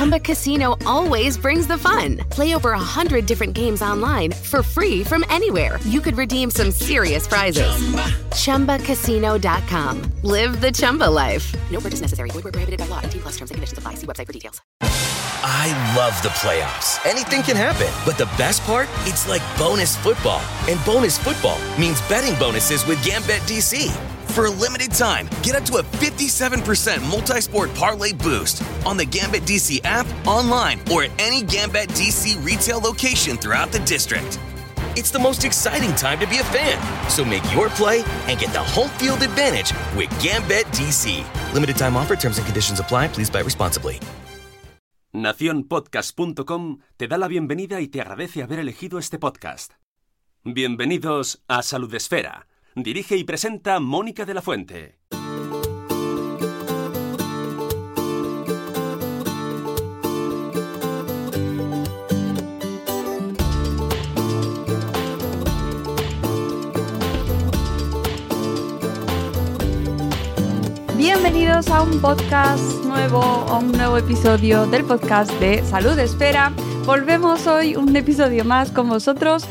Chumba Casino always brings the fun. Play over a hundred different games online for free from anywhere. You could redeem some serious prizes. Chumba. ChumbaCasino.com. Live the Chumba life. No purchase necessary. Void where prohibited by law. T plus terms and conditions apply. See website for details. I love the playoffs. Anything can happen. But the best part? It's like bonus football. And bonus football means betting bonuses with Gambit DC. For a limited time, get up to a 57% multi sport parlay boost on the Gambit DC app, online, or at any Gambit DC retail location throughout the district. It's the most exciting time to be a fan. So make your play and get the home field advantage with Gambit DC. Limited time offer, terms and conditions apply. Please buy responsibly. Naciónpodcast.com te da la bienvenida y te agradece haber elegido este podcast. Bienvenidos a Salud Esfera. Dirige y presenta Mónica de la Fuente. Bienvenidos a un podcast nuevo, a un nuevo episodio del podcast de Salud Espera. Volvemos hoy un episodio más con vosotros.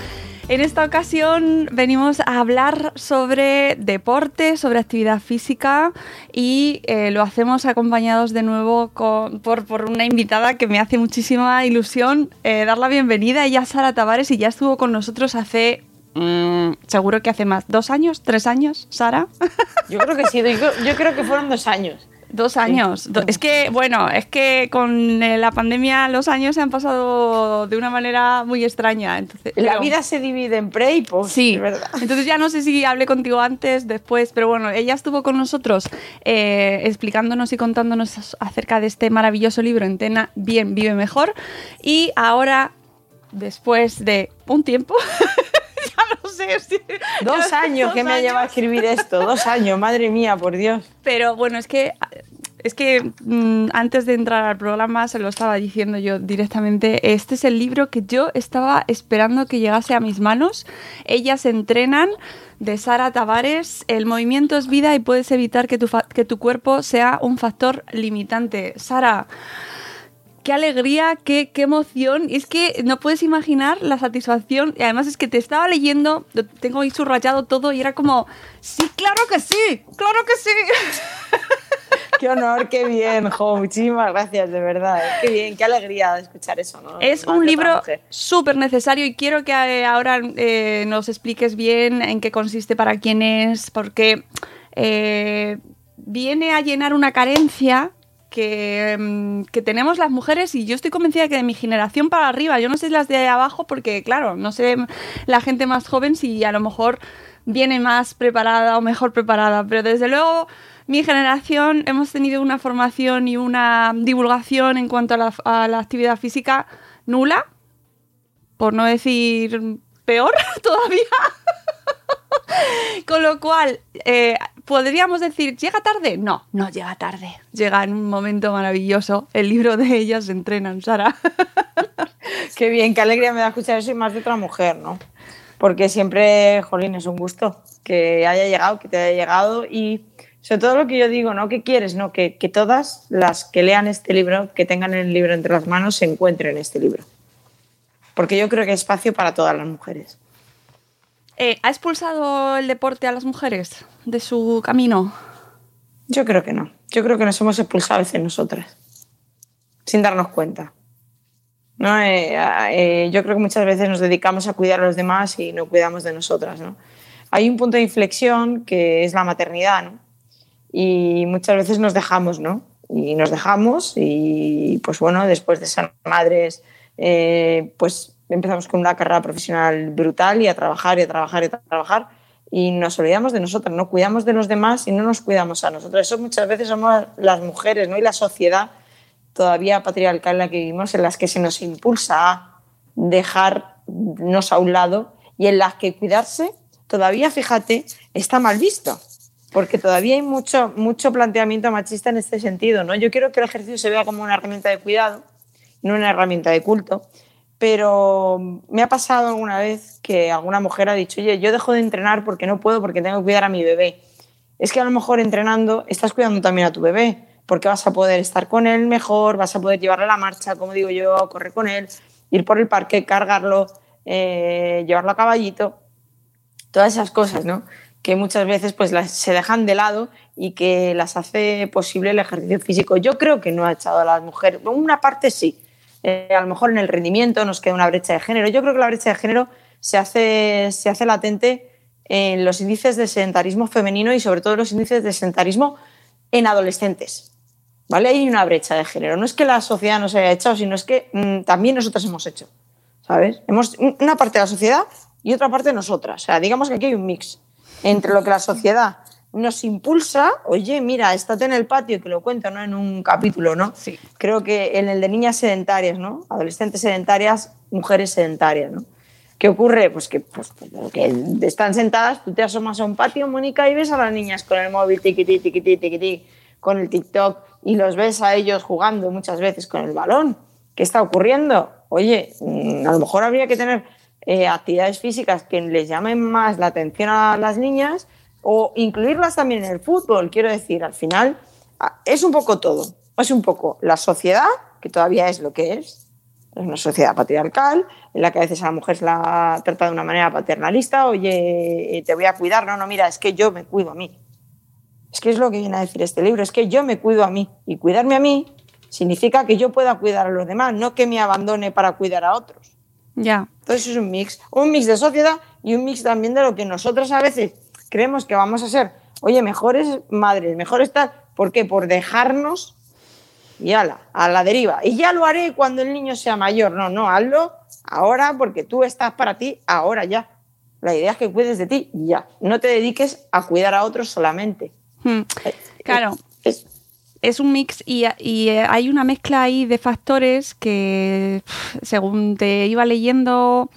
En esta ocasión venimos a hablar sobre deporte, sobre actividad física y eh, lo hacemos acompañados de nuevo por, por una invitada que me hace muchísima ilusión eh, dar la bienvenida. Ella es Sara Tavares y ya estuvo con nosotros hace, mm, seguro que hace más, dos años, tres años, Sara. Yo creo que sí, yo creo que fueron dos años. Dos años. Es que, bueno, es que con eh, la pandemia los años se han pasado de una manera muy extraña. Entonces, La pero- vida se divide en pre y post, Sí, verdad. entonces ya no sé si hablé contigo antes, después, pero bueno, ella estuvo con nosotros eh, explicándonos y contándonos acerca de este maravilloso libro, Entena Bien, Vive Mejor. Y ahora, después de un tiempo, sé. Dos años dos que me ha llevado a escribir esto, dos años, madre mía, por Dios. Pero bueno, es que es que mm, antes de entrar al programa se lo estaba diciendo yo directamente. Este es el libro que yo estaba esperando que llegase a mis manos. Ellas entrenan de Sara Tavares. El movimiento es vida y puedes evitar que tu, que tu cuerpo sea un factor limitante. Sara, qué alegría, qué, qué emoción. Y es que no puedes imaginar la satisfacción. Y además es que te estaba leyendo, lo tengo ahí subrayado todo y era como, sí, claro que sí, claro que sí. Qué honor, qué bien, jo, muchísimas gracias, de verdad. eh. Qué bien, qué alegría escuchar eso, ¿no? Es Más un libro súper necesario y quiero que eh, ahora eh, nos expliques bien en qué consiste, para quién es, porque eh, viene a llenar una carencia que, mm, que tenemos las mujeres y yo estoy convencida que de mi generación para arriba, yo no sé las de abajo porque claro, no sé la gente más joven si a lo mejor viene más preparada o mejor preparada, pero desde luego mi generación hemos tenido una formación y una divulgación en cuanto a la, a la actividad física nula, por no decir peor todavía. Con lo cual, eh, ¿podríamos decir, ¿llega tarde? No, no llega tarde. Llega en un momento maravilloso. El libro de ellas se entrenan, Sara. Qué bien, qué alegría me da escuchar eso y más de otra mujer, ¿no? Porque siempre, jolín, es un gusto que haya llegado, que te haya llegado y sobre todo lo que yo digo, ¿no? ¿Qué quieres? No, que, que todas las que lean este libro, que tengan el libro entre las manos, se encuentren este libro. Porque yo creo que hay espacio para todas las mujeres. Eh, ¿Ha expulsado el deporte a las mujeres de su camino? Yo creo que no. Yo creo que nos hemos expulsado a veces nosotras, sin darnos cuenta. ¿No? Eh, eh, yo creo que muchas veces nos dedicamos a cuidar a los demás y no cuidamos de nosotras. ¿no? Hay un punto de inflexión que es la maternidad, ¿no? y muchas veces nos dejamos, ¿no? Y nos dejamos y, pues bueno, después de ser madres, eh, pues empezamos con una carrera profesional brutal y a trabajar y a trabajar y a trabajar y nos olvidamos de nosotras, no cuidamos de los demás y no nos cuidamos a nosotros. Eso muchas veces somos las mujeres ¿no? y la sociedad todavía patriarcal en la que vivimos, en las que se nos impulsa a dejarnos a un lado y en las que cuidarse todavía, fíjate, está mal visto. porque todavía hay mucho, mucho planteamiento machista en este sentido. ¿no? Yo quiero que el ejercicio se vea como una herramienta de cuidado, no una herramienta de culto. Pero me ha pasado alguna vez que alguna mujer ha dicho, oye, yo dejo de entrenar porque no puedo, porque tengo que cuidar a mi bebé. Es que a lo mejor entrenando estás cuidando también a tu bebé, porque vas a poder estar con él mejor, vas a poder llevarle la marcha, como digo yo, correr con él, ir por el parque, cargarlo, eh, llevarlo a caballito, todas esas cosas, ¿no? que muchas veces pues las, se dejan de lado y que las hace posible el ejercicio físico. Yo creo que no ha echado a las mujeres, una parte sí, eh, a lo mejor en el rendimiento nos queda una brecha de género. Yo creo que la brecha de género se hace, se hace latente en los índices de sedentarismo femenino y sobre todo los índices de sedentarismo en adolescentes. ¿Vale? Hay una brecha de género. No es que la sociedad nos haya echado, sino es que mm, también nosotros hemos hecho. ¿Sabes? Hemos, una parte de la sociedad y otra parte nosotras. O sea, digamos que aquí hay un mix entre lo que la sociedad nos impulsa, oye, mira, estate en el patio, que lo cuento ¿no? en un capítulo, ¿no? Sí. Creo que en el de niñas sedentarias, ¿no? Adolescentes sedentarias, mujeres sedentarias, ¿no? ¿Qué ocurre? Pues que, pues, que están sentadas, tú te asomas a un patio, Mónica, y ves a las niñas con el móvil, tiquití, tiquití, tiquití, con el TikTok, y los ves a ellos jugando muchas veces con el balón. ¿Qué está ocurriendo? Oye, mm, a lo mejor habría que tener eh, actividades físicas que les llamen más la atención a las niñas o incluirlas también en el fútbol. Quiero decir, al final es un poco todo. Es un poco la sociedad, que todavía es lo que es, es una sociedad patriarcal, en la que a veces a la mujer se la trata de una manera paternalista, oye, te voy a cuidar, no, no, mira, es que yo me cuido a mí. Es que es lo que viene a decir este libro, es que yo me cuido a mí. Y cuidarme a mí significa que yo pueda cuidar a los demás, no que me abandone para cuidar a otros. Ya. Entonces es un mix, un mix de sociedad y un mix también de lo que nosotros a veces creemos que vamos a ser, oye, mejores madres, mejores tal. ¿Por qué? Por dejarnos y ala, a la deriva. Y ya lo haré cuando el niño sea mayor. No, no, hazlo ahora porque tú estás para ti ahora ya. La idea es que cuides de ti ya. No te dediques a cuidar a otros solamente. Hmm. Claro. Es, un mix y, y, hay una mezcla ahí de factores que, según te iba leyendo,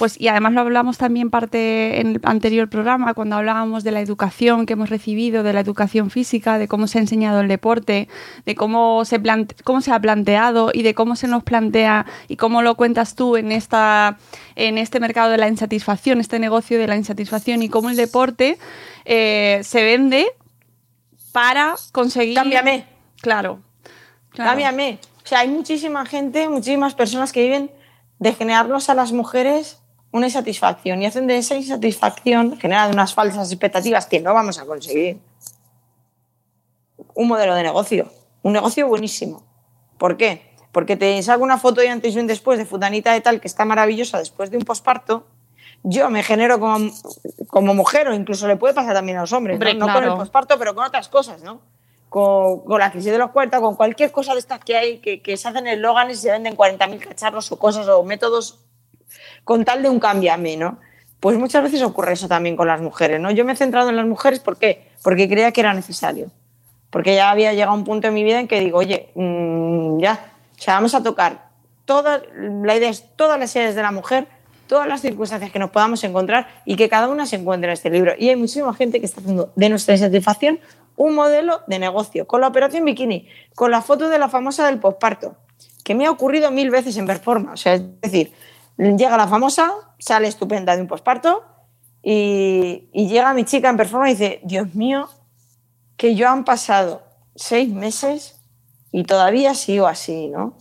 pues, y además lo hablamos también parte en el anterior programa, cuando hablábamos de la educación que hemos recibido, de la educación física, de cómo se ha enseñado el deporte, de cómo se, cómo se ha planteado y de cómo se nos plantea y cómo lo cuentas tú en, esta, en este mercado de la insatisfacción, este negocio de la insatisfacción y cómo el deporte eh, se vende para conseguir... Cámbiame. Claro. claro. Cámbiame. O sea, hay muchísima gente, muchísimas personas que viven de generarnos a las mujeres una insatisfacción y hacen de esa insatisfacción, generan unas falsas expectativas que no vamos a conseguir, un modelo de negocio, un negocio buenísimo. ¿Por qué? Porque te saco una foto de antes y un después de futanita de tal que está maravillosa después de un posparto, yo me genero como, como mujer o incluso le puede pasar también a los hombres, Hombre, ¿no? claro. no con el posparto, pero con otras cosas, ¿no? Con, con, la crisis de los cuartos, con cualquier cosa de estas que hay, que, que se hacen eslóganes y se venden 40.000 cacharros o cosas o métodos con tal de un cámbiame, ¿no? Pues muchas veces ocurre eso también con las mujeres, ¿no? Yo me he centrado en las mujeres, ¿por qué? Porque creía que era necesario. Porque ya había llegado un punto en mi vida en que digo, oye, mmm, ya, o sea, vamos a tocar todas, la idea es todas las series de la mujer, todas las circunstancias que nos podamos encontrar y que cada una se encuentre en este libro. Y hay muchísima gente que está haciendo de nuestra insatisfacción un modelo de negocio, con la operación bikini, con la foto de la famosa del posparto, que me ha ocurrido mil veces en performance. O sea, es decir, llega la famosa, sale estupenda de un posparto y, y, llega mi chica en performance y dice, Dios mío, que yo han pasado seis meses y todavía sigo así, ¿no?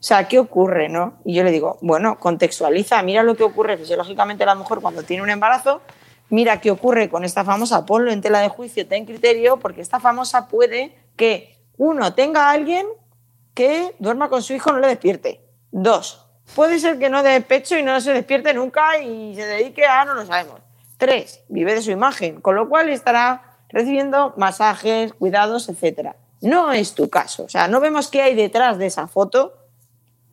O sea, ¿qué ocurre, no? Y yo le digo, bueno, contextualiza, mira lo que ocurre fisiológicamente a la mujer cuando tiene un embarazo, mira qué ocurre con esta famosa, ponlo en tela de juicio, ten criterio, porque esta famosa puede que, uno, tenga a alguien que duerma con su hijo, no le despierte. Dos, puede ser que no dé pecho y no se despierte nunca y se dedique a, no lo sabemos. Tres, vive de su imagen, con lo cual estará recibiendo masajes, cuidados, etc. No es tu caso, o sea, no vemos qué hay detrás de esa foto,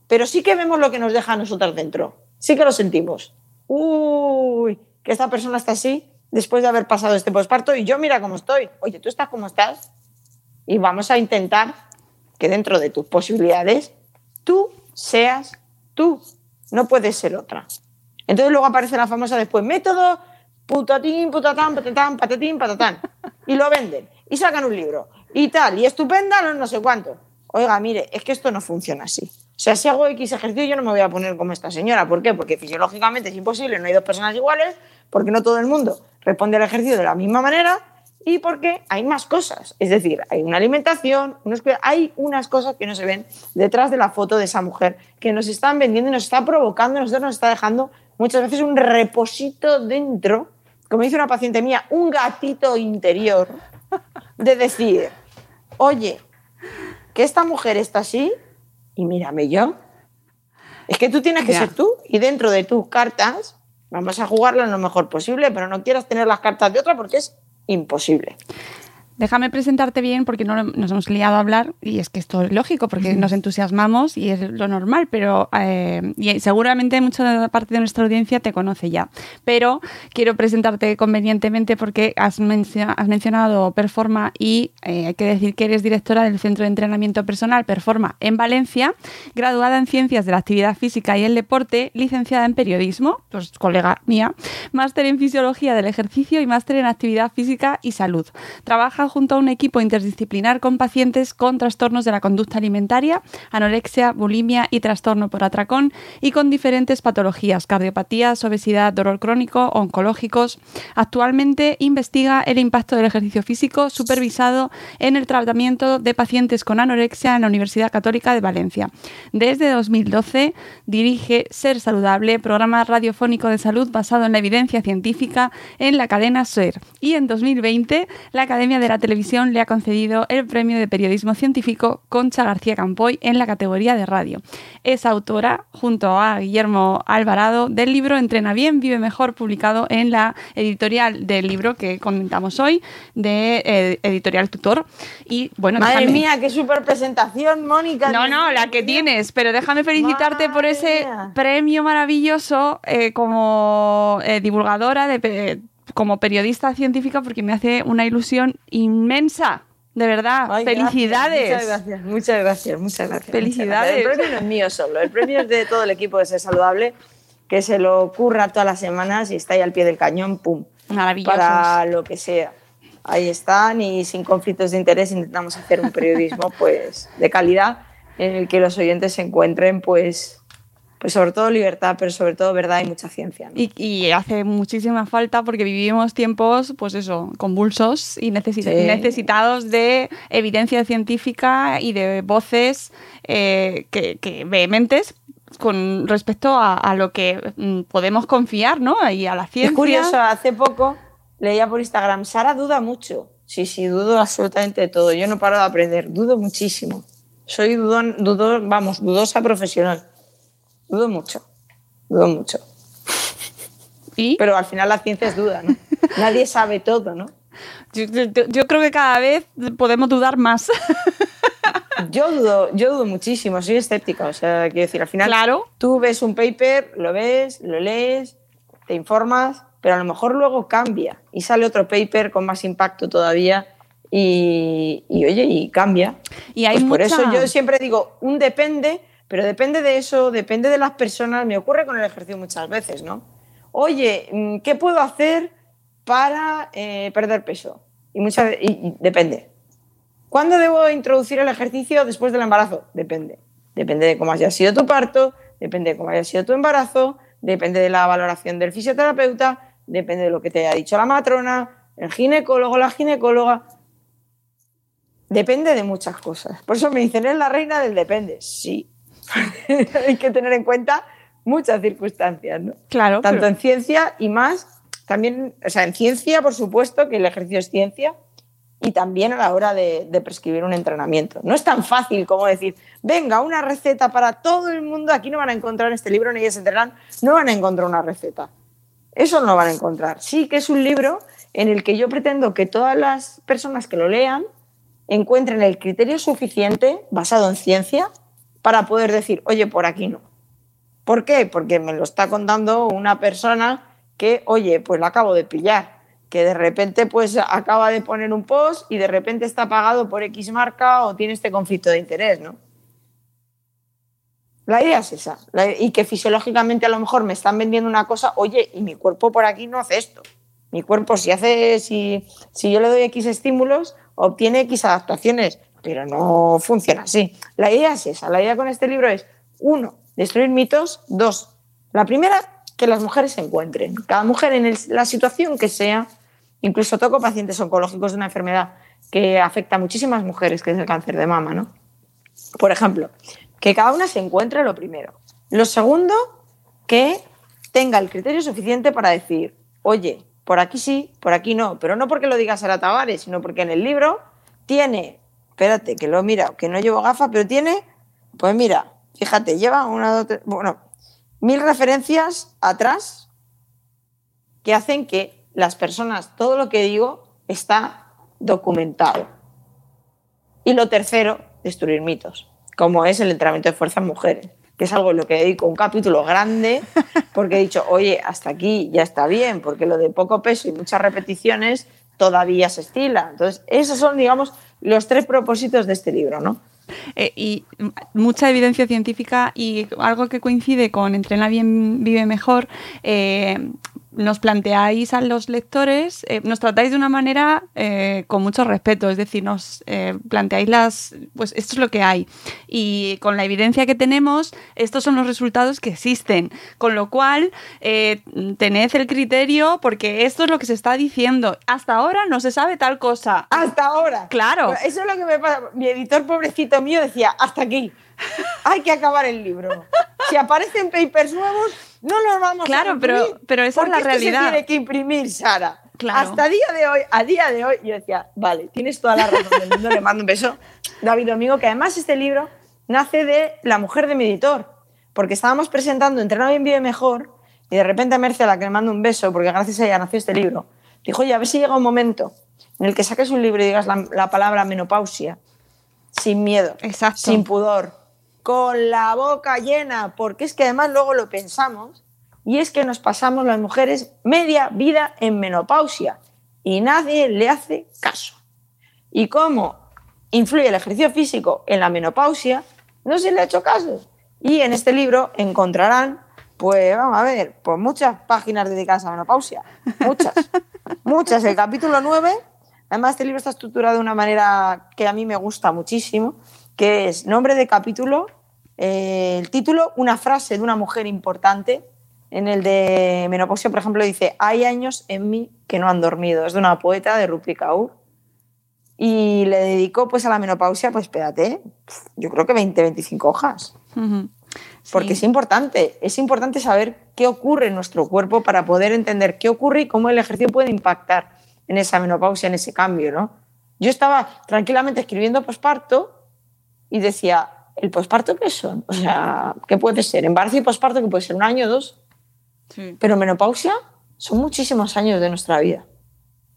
pero sí que vemos lo que nos deja a nosotras dentro. Sí que lo sentimos. Uy, que esta persona está así después de haber pasado este posparto y yo mira cómo estoy. Oye, ¿tú estás como estás? Y vamos a intentar que dentro de tus posibilidades tú seas tú. No puedes ser otra. Entonces luego aparece la famosa después, método putatín, putatán, patatán, patatín, patatán. Y lo venden. Y sacan un libro. Y tal, y estupenda, no, sé cuánto. Oiga, mire, es que esto no funciona así. O sea, si hago X ejercicio, yo no me voy a poner como esta señora. ¿Por qué? Porque fisiológicamente es imposible, no hay dos personas iguales, porque no todo el mundo responde al ejercicio de la misma manera y porque hay más cosas. Es decir, hay una alimentación, hay unas cosas que no se ven detrás de la foto de esa mujer que nos están vendiendo y nos está provocando, nos está dejando muchas veces un reposito dentro, como dice una paciente mía, un gatito interior de decir, oye, que esta mujer está así y mírame yo. Es que tú tienes que ser tú y dentro de tus cartas vamos a jugarla lo mejor posible, pero no quieras tener las cartas de otra porque es imposible. Déjame presentarte bien porque no nos hemos liado a hablar y es que esto es lógico porque nos entusiasmamos y es lo normal, pero eh, y seguramente mucha parte de nuestra audiencia te conoce ya. Pero quiero presentarte convenientemente porque has, mencionado Performa y eh, hay que decir que eres directora del Centro de Entrenamiento Personal Performa en Valencia, graduada en Ciencias de la Actividad Física y el Deporte, licenciada en Periodismo, pues colega mía, máster en Fisiología del Ejercicio y máster en Actividad Física y Salud. Trabaja junto a un equipo interdisciplinar con pacientes con trastornos de la conducta alimentaria, anorexia, bulimia y trastorno por atracón y con diferentes patologías, cardiopatías, obesidad, dolor crónico, oncológicos. Actualmente investiga el impacto del ejercicio físico supervisado en el tratamiento de pacientes con anorexia en la Universidad Católica de Valencia. Desde 2012 dirige Ser Saludable, programa radiofónico de salud basado en la evidencia científica en la cadena SER. Y en 2020 la Academia de la Televisión le ha concedido el premio de periodismo científico Concha García Campoy en la categoría de radio. Es autora, junto a Guillermo Alvarado, del libro Entrena bien, vive mejor, publicado en la editorial del libro que comentamos hoy, de eh, Editorial Tutor. Y bueno, Madre mía, qué super presentación, Mónica. No, no, la que tienes, pero déjame felicitarte por ese premio maravilloso eh, como eh, divulgadora de como periodista científica porque me hace una ilusión inmensa. De verdad, felicidades. Muchas gracias, muchas gracias, muchas gracias. Felicidades. El premio no es mío solo, el premio es de todo el equipo de Ser Saludable, que se lo ocurra todas las semanas y está ahí al pie del cañón, pum. Para lo que sea. Ahí están y sin conflictos de interés intentamos hacer un periodismo pues de calidad en el que los oyentes se encuentren pues pues sobre todo libertad, pero sobre todo verdad y mucha ciencia. Y, hace muchísima falta porque vivimos tiempos, pues eso, convulsos y necesitados de evidencia científica y de voces eh, que, vehementes con respecto a, lo que mm, podemos confiar, ¿no? Y a la ciencia. Es curioso, hace poco leía por Instagram, Sara duda mucho. Sí, sí, dudo absolutamente de todo. Yo no paro de aprender, dudo muchísimo. Soy dudo, vamos, dudosa profesional. Dudo mucho, dudo mucho. ¿Y? Pero al final la ciencia es duda, ¿no? Nadie sabe todo, ¿no? Yo, creo que cada vez podemos dudar más. Yo dudo, yo dudo muchísimo, soy escéptica. O sea, quiero decir, al final claro. tú ves un paper, lo ves, lo lees, te informas, pero a lo mejor luego cambia y sale otro paper con más impacto todavía y, oye, y cambia. Y hay pues Por eso yo siempre digo, un depende, pero depende de eso, depende de las personas. Me ocurre con el ejercicio muchas veces, ¿no? Oye, mm, ¿qué puedo hacer para eh, perder peso? Y, muchas, y, depende. ¿Cuándo debo introducir el ejercicio después del embarazo? Depende. Depende de cómo haya sido tu parto, depende de cómo haya sido tu embarazo, depende de la valoración del fisioterapeuta, depende de lo que te haya dicho la matrona, el ginecólogo, la ginecóloga. Depende de muchas cosas. Por eso me dicen, es la reina del depende. Sí, hay que tener en cuenta muchas circunstancias, ¿no? Claro. Tanto en ciencia y más, también, o sea, en ciencia, por supuesto, que el ejercicio es ciencia, y también a la hora de, prescribir un entrenamiento. No es tan fácil como decir, venga, una receta para todo el mundo, aquí no van a encontrar en este libro, ni ellos entrenan, no van a encontrar una receta. Eso no lo van a encontrar. Sí que es un libro en el que yo pretendo que todas las personas que lo lean encuentren el criterio suficiente basado en ciencia para poder decir, oye, por aquí no. ¿Por qué? Porque me lo está contando una persona que, oye, pues la acabo de pillar, que de repente pues acaba de poner un post y de repente está pagado por X marca o tiene este conflicto de interés, ¿no? La idea es esa, y que fisiológicamente a lo mejor me están vendiendo una cosa, oye, y mi cuerpo por aquí no hace esto. Mi cuerpo, si hace, si, si yo le doy X estímulos, obtiene X adaptaciones, pero no funciona así. La idea es esa. La idea con este libro es, uno, destruir mitos. Dos, la primera, que las mujeres se encuentren. Cada mujer en la situación que sea, incluso toco pacientes oncológicos de una enfermedad que afecta a muchísimas mujeres, que es el cáncer de mama, ¿no? Por ejemplo, que cada una se encuentre lo primero. Lo segundo, que tenga el criterio suficiente para decir, oye, por aquí sí, por aquí no, pero no porque lo diga Sara Tavares, sino porque en el libro tiene, espérate, que lo mira, que no llevo gafas, pero tiene, pues mira, fíjate, lleva una, dos, bueno, mil referencias atrás que hacen que las personas, todo lo que digo está documentado. Y lo tercero, destruir mitos, como es el entrenamiento de fuerzas mujeres, que es algo en lo que dedico un capítulo grande, porque he dicho, oye, hasta aquí ya está bien, porque lo de poco peso y muchas repeticiones todavía se estila. Entonces, esos son, digamos, los tres propósitos de este libro, ¿no? Eh, y mucha evidencia científica y algo que coincide con Entrena bien, vive mejor, eh, nos planteáis a los lectores, eh, nos tratáis de una manera eh, con mucho respeto, es decir, nos eh, planteáis las, pues esto es lo que hay. Y con la evidencia que tenemos, estos son los resultados que existen. Con lo cual, tened el criterio porque esto es lo que se está diciendo. Hasta ahora no se sabe tal cosa. Hasta ahora. Claro. Eso es lo que me pasa. Mi editor pobrecito mío decía, hasta aquí. Hay que acabar el libro. Si aparecen papers nuevos, no los vamos claro, a imprimir. pero, pero esa es la realidad. se tiene que imprimir, Sara. Claro. Hasta día de hoy, a día de hoy, yo decía, vale, tienes toda la razón del mundo, le mando un beso. David Domingo, que además este libro nace de la mujer de mi editor, porque estábamos presentando Entrena bien, vive mejor, y de repente a Merce, a la que le mando un beso, porque gracias a ella nació este libro, dijo, oye, a ver si llega un momento en el que saques un libro y digas la, la palabra menopausia, sin miedo, Exacto. sin pudor, con la boca llena, porque es que además luego lo pensamos, y es que nos pasamos las mujeres media vida en menopausia y nadie le hace caso. ¿Y cómo influye el ejercicio físico en la menopausia? No se le ha hecho caso. Y en este libro encontrarán, pues vamos a ver, pues muchas páginas dedicadas a menopausia. Muchas. muchas. El capítulo 9, además este libro está estructurado de una manera que a mí me gusta muchísimo, que es nombre de capítulo, eh, el título, una frase de una mujer importante. En el de menopausia, por ejemplo, dice, hay años en mí que no han dormido. Es de una poeta de Rupi Kaur. Y le dedicó pues a la menopausia, pues espérate, yo creo que 20, 25 hojas. Porque Sí. es importante, es importante saber qué ocurre en nuestro cuerpo para poder entender qué ocurre y cómo el ejercicio puede impactar en esa menopausia, en ese cambio, ¿no? Yo estaba tranquilamente escribiendo posparto y decía, ¿el posparto qué son? O sea, ¿qué puede ser? Embarazo y posparto, que puede ser un año o dos, Sí. pero menopausia son muchísimos años de nuestra vida.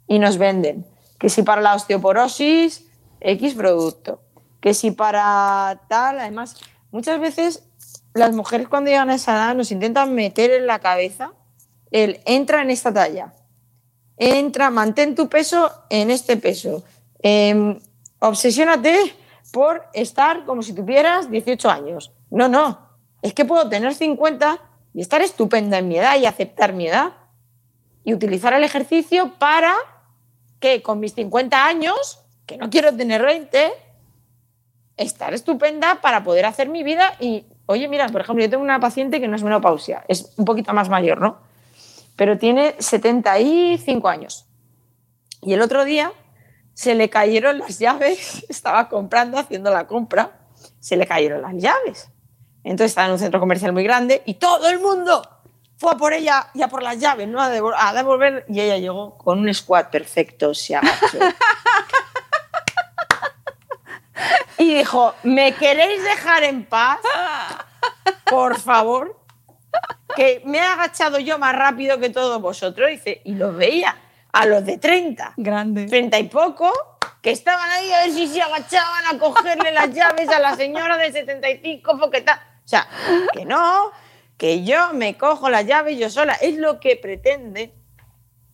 Y nos venden que si para la osteoporosis, X producto. Que si para tal, además, muchas veces las mujeres cuando llegan a esa edad nos intentan meter en la cabeza el entra en esta talla. Entra, mantén tu peso en este peso. Em, obsesiónate por estar como si tuvieras 18 años. No, no. Es que puedo tener 50 y estar estupenda en mi edad y aceptar mi edad. Y utilizar el ejercicio para que con mis 50 años, que no quiero tener 20, estar estupenda para poder hacer mi vida. Y, oye, mira, por ejemplo, yo tengo una paciente que no es menopausia, es un poquito más mayor, ¿no? Pero tiene 75 años. Y el otro día se le cayeron las llaves, estaba comprando, haciendo la compra, se le cayeron las llaves. Entonces estaba en un centro comercial muy grande y todo el mundo fue a por ella y a por las llaves, ¿no? A, devol- a devolver. Y ella llegó con un squat perfecto, se agachó. y dijo, ¿me queréis dejar en paz? Por favor. Que me he agachado yo más rápido que todos vosotros. Dice, y los veía a los de 30 Grande. 30 y poco, que estaban ahí a ver si se agachaban a cogerle las llaves a la señora de 75 porque tal. O sea, que no, que yo me cojo las llaves yo sola. Es lo que pretende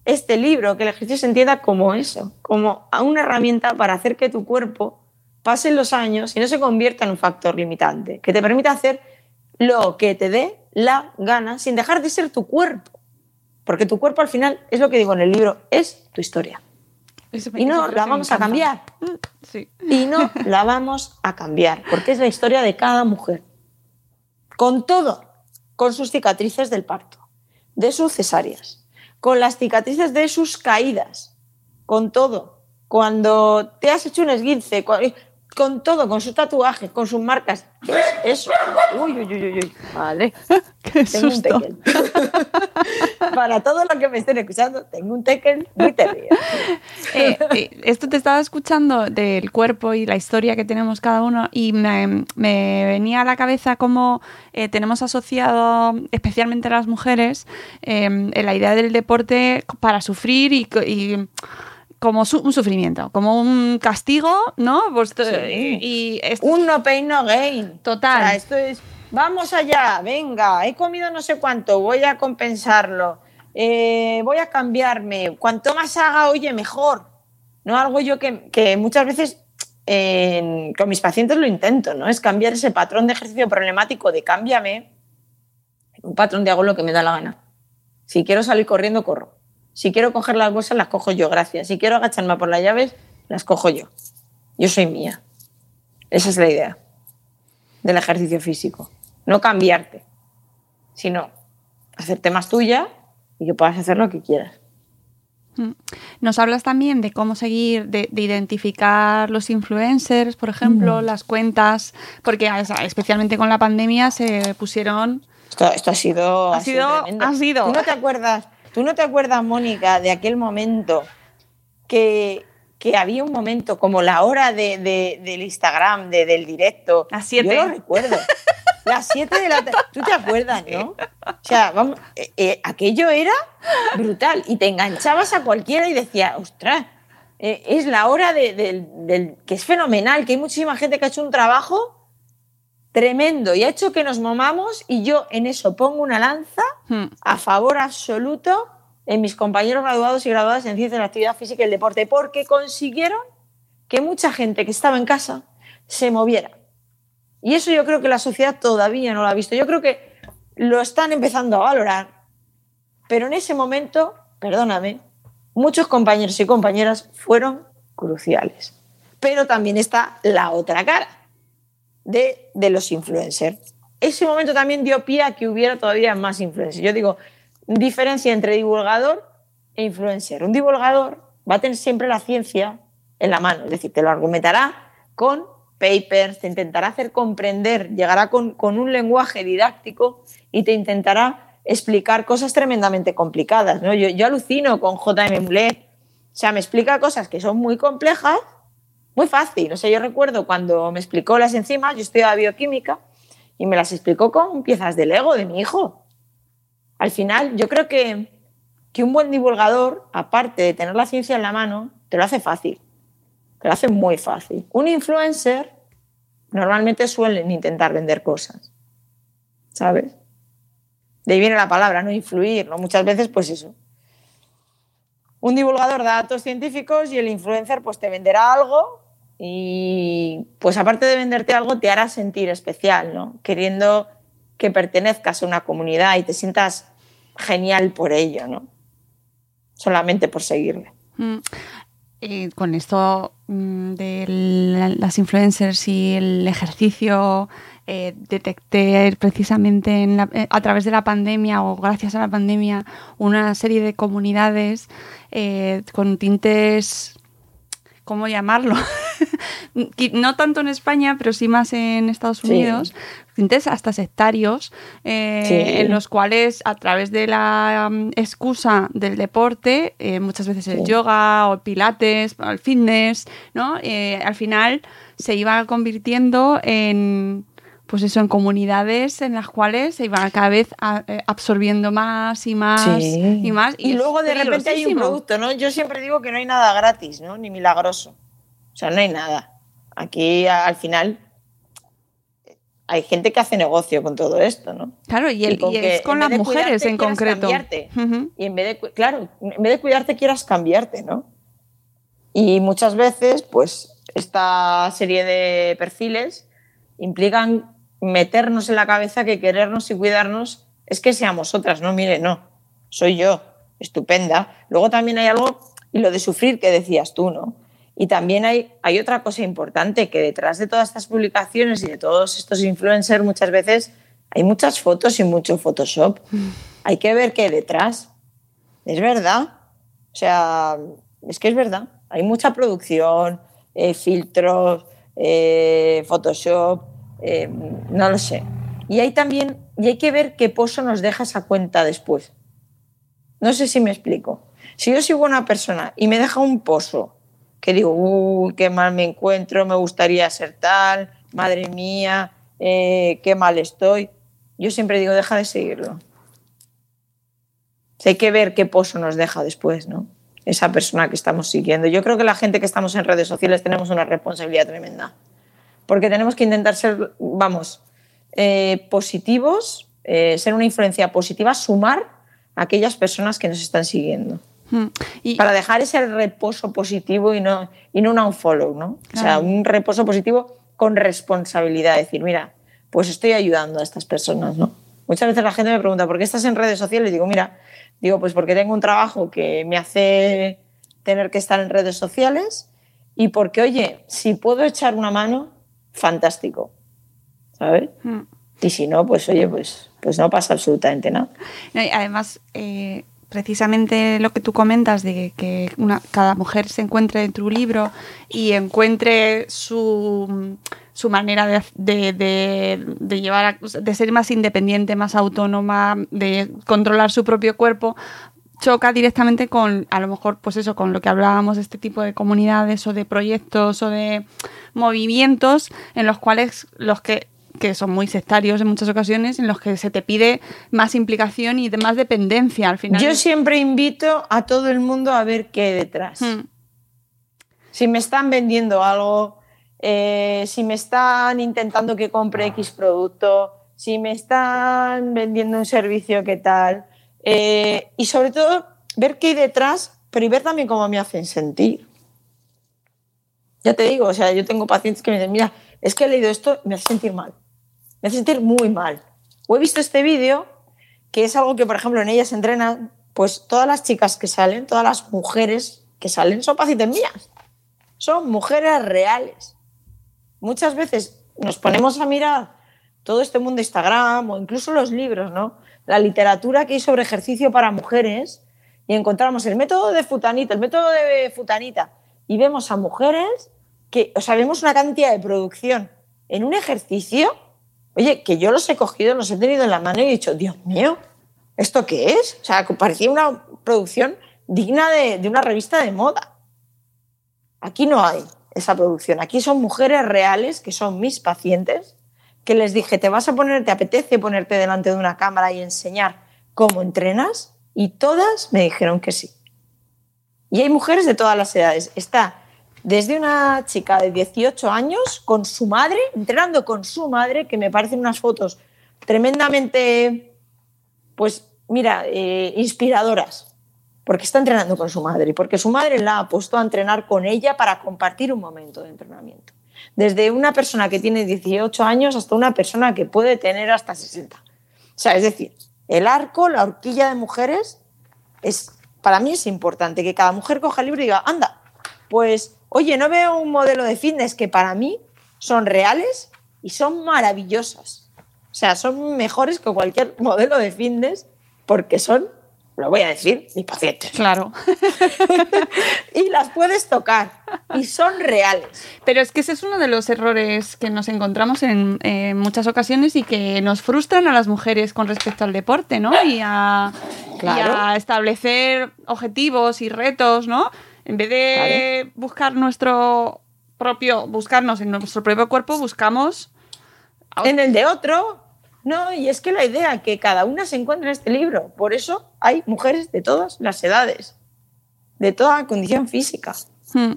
este libro, que el ejercicio se entienda como eso, como a una herramienta para hacer que tu cuerpo pase los años y no se convierta en un factor limitante, que te permita hacer lo que te dé la gana sin dejar de ser tu cuerpo. Porque tu cuerpo al final, es lo que digo en el libro, es tu historia. Y no la vamos a cambiar. Sí. Y no la vamos a cambiar, porque es la historia de cada mujer. Con todo, con sus cicatrices del parto, de sus cesáreas, con las cicatrices de sus caídas, con todo. Cuando te has hecho un esguince, con todo, con sus tatuajes, con sus marcas. Eso. Uy, uy, uy, uy. Vale. Qué Tengo un susto. tekel. Para todos los que me estén escuchando, tengo un tekel muy terrible. Eh, eh, esto te estaba escuchando del cuerpo y la historia que tenemos cada uno y me, me venía a la cabeza cómo eh, tenemos asociado, especialmente las mujeres, la idea del deporte para sufrir y como su- un sufrimiento, como un castigo, ¿no? Pues, Sí. Y esto- Un no pain, no gain. Total. O sea, esto es, vamos allá, venga, he comido no sé cuánto, voy a compensarlo, eh, voy a cambiarme. Cuanto más haga, oye, mejor. No algo yo que, que muchas veces en- con mis pacientes lo intento, ¿no? Es cambiar ese patrón de ejercicio problemático de cámbiame, un patrón de hago lo que me da la gana. Si quiero salir corriendo, corro. Si quiero coger las bolsas, las cojo yo, gracias. Si quiero agacharme por las llaves, las cojo yo. Yo soy mía. Esa es la idea del ejercicio físico. No cambiarte, sino hacerte más tuya y que puedas hacer lo que quieras. Nos hablas también de cómo seguir, de, de identificar los influencers, por ejemplo, las cuentas, porque especialmente con la pandemia se pusieron... Esto, esto ha sido, Ha sido- ha sido. ¿Tú no te acuerdas, tú no te acuerdas, Mónica, de aquel momento que, que había un momento como la hora de, de- del Instagram, de- del directo? Las siete. Yo lo recuerdo. Las 7 de la tarde. ¿Tú te acuerdas, no? O sea, vamos, eh, eh, aquello era brutal. Y te enganchabas a cualquiera y decías, ostras, eh, es la hora de- del, del- que es fenomenal, que hay muchísima gente que ha hecho un trabajo tremendo y ha hecho que nos momamos y yo en eso pongo una lanza Hmm. a favor absoluto en mis compañeros graduados y graduadas en ciencias de la actividad física y el deporte, porque consiguieron que mucha gente que estaba en casa se moviera. Y eso yo creo que la sociedad todavía no lo ha visto. Yo creo que lo están empezando a valorar, pero en ese momento, perdóname, muchos compañeros y compañeras fueron cruciales. Pero también está la otra cara de, los influencers. Ese momento también dio pie a que hubiera todavía más influencers. Yo digo, diferencia entre divulgador e influencer. Un divulgador va a tener siempre la ciencia en la mano, es decir, te lo argumentará con papers, te intentará hacer comprender, llegará con, con un lenguaje didáctico y te intentará explicar cosas tremendamente complicadas. ¿no? Yo, yo alucino con J.M. Mulet, o sea, me explica cosas que son muy complejas, muy fácil. O sea, yo recuerdo cuando me explicó las enzimas, yo estudiaba bioquímica, y me las explicó con piezas de Lego de mi hijo. Al final, yo creo que, que un buen divulgador, aparte de tener la ciencia en la mano, te lo hace fácil. Te lo hace muy fácil. Un influencer normalmente suelen intentar vender cosas. ¿Sabes? De ahí viene la palabra, no influir, ¿no? Muchas veces, pues eso. Un divulgador da datos científicos y el influencer pues te venderá algo y pues aparte de venderte algo te hará sentir especial, ¿no? Queriendo que pertenezcas a una comunidad y te sientas genial por ello, ¿no? Solamente por seguirle. Mm. Eh, con esto mm, de la- las influencers y el ejercicio, eh, detecté precisamente en eh, a través de la pandemia o gracias a la pandemia una serie de comunidades eh, con tintes, ¿cómo llamarlo? No tanto en España, pero sí más en Estados Sí. Unidos, tintes hasta sectarios, eh, Sí. en los cuales a través de la mm, excusa del deporte, eh, muchas veces el Sí. yoga o el pilates, o el fitness, ¿no? Eh, al final se iba convirtiendo en pues eso, en comunidades en las cuales se iban cada vez a- eh, absorbiendo más y más Sí. y más. Y, es luego de repente hay un producto, ¿no? Yo siempre digo que no hay nada gratis, ¿no? Ni milagroso. O sea, no hay nada. Aquí a- al final hay gente que hace negocio con todo esto, ¿no? Claro, y, el- con y es con las mujeres en concreto. Y en vez de, claro, en vez de cuidarte quieras cambiarte, ¿no? Y muchas veces, pues, esta serie de perfiles implican meternos en la cabeza que querernos y cuidarnos es que seamos otras, no, mire, no, soy yo. estupenda. Luego también hay algo, y lo de sufrir que decías tú, ¿no? Y también hay, hay otra cosa importante, que detrás de todas estas publicaciones y de todos estos influencers muchas veces hay muchas fotos y mucho Photoshop. Hay que ver qué detrás. Es verdad. O sea, es que es verdad. Hay mucha producción, eh, filtros, eh, Photoshop, eh, no lo sé. Y hay también, y hay que ver qué pozo nos deja esa cuenta después. No sé si me explico. Si yo sigo una persona y me deja un pozo que digo, uy, qué mal me encuentro, me gustaría ser tal, madre mía, qué mal estoy, yo siempre digo, deja de seguirlo. hay que ver qué pozo nos deja después, ¿no? Esa persona que estamos siguiendo. Yo creo que la gente que estamos en redes sociales tenemos una responsabilidad tremenda. Porque tenemos que intentar ser, vamos, eh, positivos, eh, ser una influencia positiva, sumar a aquellas personas que nos están siguiendo. Hmm. Para dejar ese reposo positivo y no, y no un follow, ¿no? O sea, un reposo positivo con responsabilidad. Decir, mira, pues estoy ayudando a estas personas, ¿no? Muchas veces la gente me pregunta, ¿por qué estás en redes sociales? Y digo, mira, digo, pues porque tengo un trabajo que me hace tener que estar en redes sociales y porque, oye, si puedo echar una mano, fantástico, ¿sabes? Hmm. Y si no, pues oye, pues, pues no pasa absolutamente nada. además, eh, precisamente lo que tú comentas de que una, cada mujer se encuentre en tu libro y encuentre su, su manera de, de, llevar de ser más independiente, más autónoma, de controlar su propio cuerpo, choca directamente con, a lo mejor, pues eso, con lo que hablábamos de este tipo de comunidades o de proyectos o de movimientos en los cuales los que que son muy sectarios en muchas ocasiones, en los que se te pide más implicación y de más dependencia al final. Yo siempre invito a todo el mundo a ver qué hay detrás. Hmm. Si me están vendiendo algo, eh, si me están intentando que compre X producto, si me están vendiendo un servicio, qué tal. Eh, y sobre todo, ver qué hay detrás, pero y ver también cómo me hacen sentir. Ya te digo, o sea, yo tengo pacientes que me dicen, mira, es que he leído esto y me hace sentir mal me hace sentir muy mal. O he visto este vídeo, que es algo que, por ejemplo, en ellas entrenan, pues todas las chicas que salen, todas las mujeres que salen son pacientes mías. Son mujeres reales. Muchas veces nos ponemos a mirar todo este mundo de Instagram o incluso los libros, ¿no? La literatura que hay sobre ejercicio para mujeres y encontramos el método de futanita, el método de futanita y vemos a mujeres que, o sea, vemos una cantidad de producción en un ejercicio Oye, que yo los he cogido, los he tenido en la mano y he dicho, Dios mío, ¿esto qué es? O sea, parecía una producción digna de, una revista de moda. Aquí no hay esa producción. Aquí son mujeres reales, que son mis pacientes, que les dije, ¿te vas a poner, te apetece ponerte delante de una cámara y enseñar cómo entrenas? Y todas me dijeron que sí. Y hay mujeres de todas las edades. Está desde una chica de 18 años con su madre, entrenando con su madre, que me parecen unas fotos tremendamente, pues mira, eh, inspiradoras, porque está entrenando con su madre porque su madre la ha puesto a entrenar con ella para compartir un momento de entrenamiento. Desde una persona que tiene 18 años hasta una persona que puede tener hasta 60. O sea, es decir, el arco, la horquilla de mujeres, es, para mí es importante que cada mujer coja el libro y diga, anda, pues Oye, no veo un modelo de fitness que para mí son reales y son maravillosas. O sea, son mejores que cualquier modelo de fitness porque son, lo voy a decir, mis pacientes. Claro. y las puedes tocar y son reales. Pero es que ese es uno de los errores que nos encontramos en, muchas ocasiones y que nos frustran a las mujeres con respecto al deporte, ¿no? Y a, y a establecer objetivos y retos, ¿no? En vez de buscar nuestro propio, buscarnos en nuestro propio cuerpo, buscamos en el de otro. No, y es que la idea que cada una se encuentra en este libro. Por eso hay mujeres de todas las edades, de toda condición física, hmm.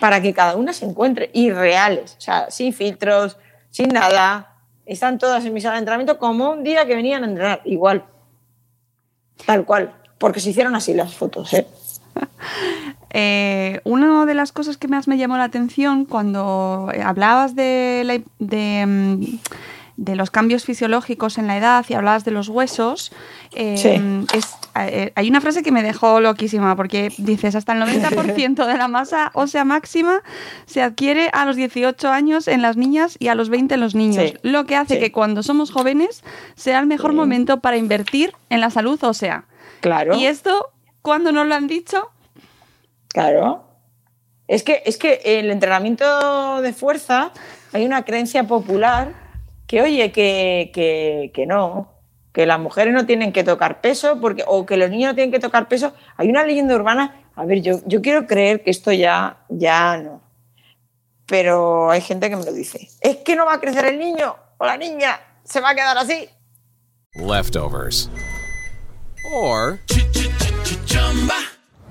para que cada una se encuentre irreales, o sea, sin filtros, sin nada. Están todas en mi sala de entrenamiento como un día que venían a entrenar, igual, tal cual, porque se hicieron así las fotos. ¿eh? Eh, una de las cosas que más me llamó la atención cuando hablabas de, mm, de los cambios fisiológicos en la edad y hablabas de los huesos, eh, es, eh, hay una frase que me dejó loquísima porque dices hasta el 90% de la masa ósea máxima se adquiere a los 18 años en las niñas y a los 20 en los niños, lo que hace que cuando somos jóvenes sea el mejor momento para invertir en la salud ósea. Claro. Y esto, ¿cuándo nos lo han dicho? Claro. Es que, es que el entrenamiento de fuerza, hay una creencia popular que, oye, que, que, que no, que las mujeres no tienen que tocar peso porque, o que los niños no tienen que tocar peso. Hay una leyenda urbana, a ver, yo, yo quiero creer que esto ya, ya no. Pero hay gente que me lo dice. Es que no va a crecer el niño o la niña, se va a quedar así. Leftovers. Or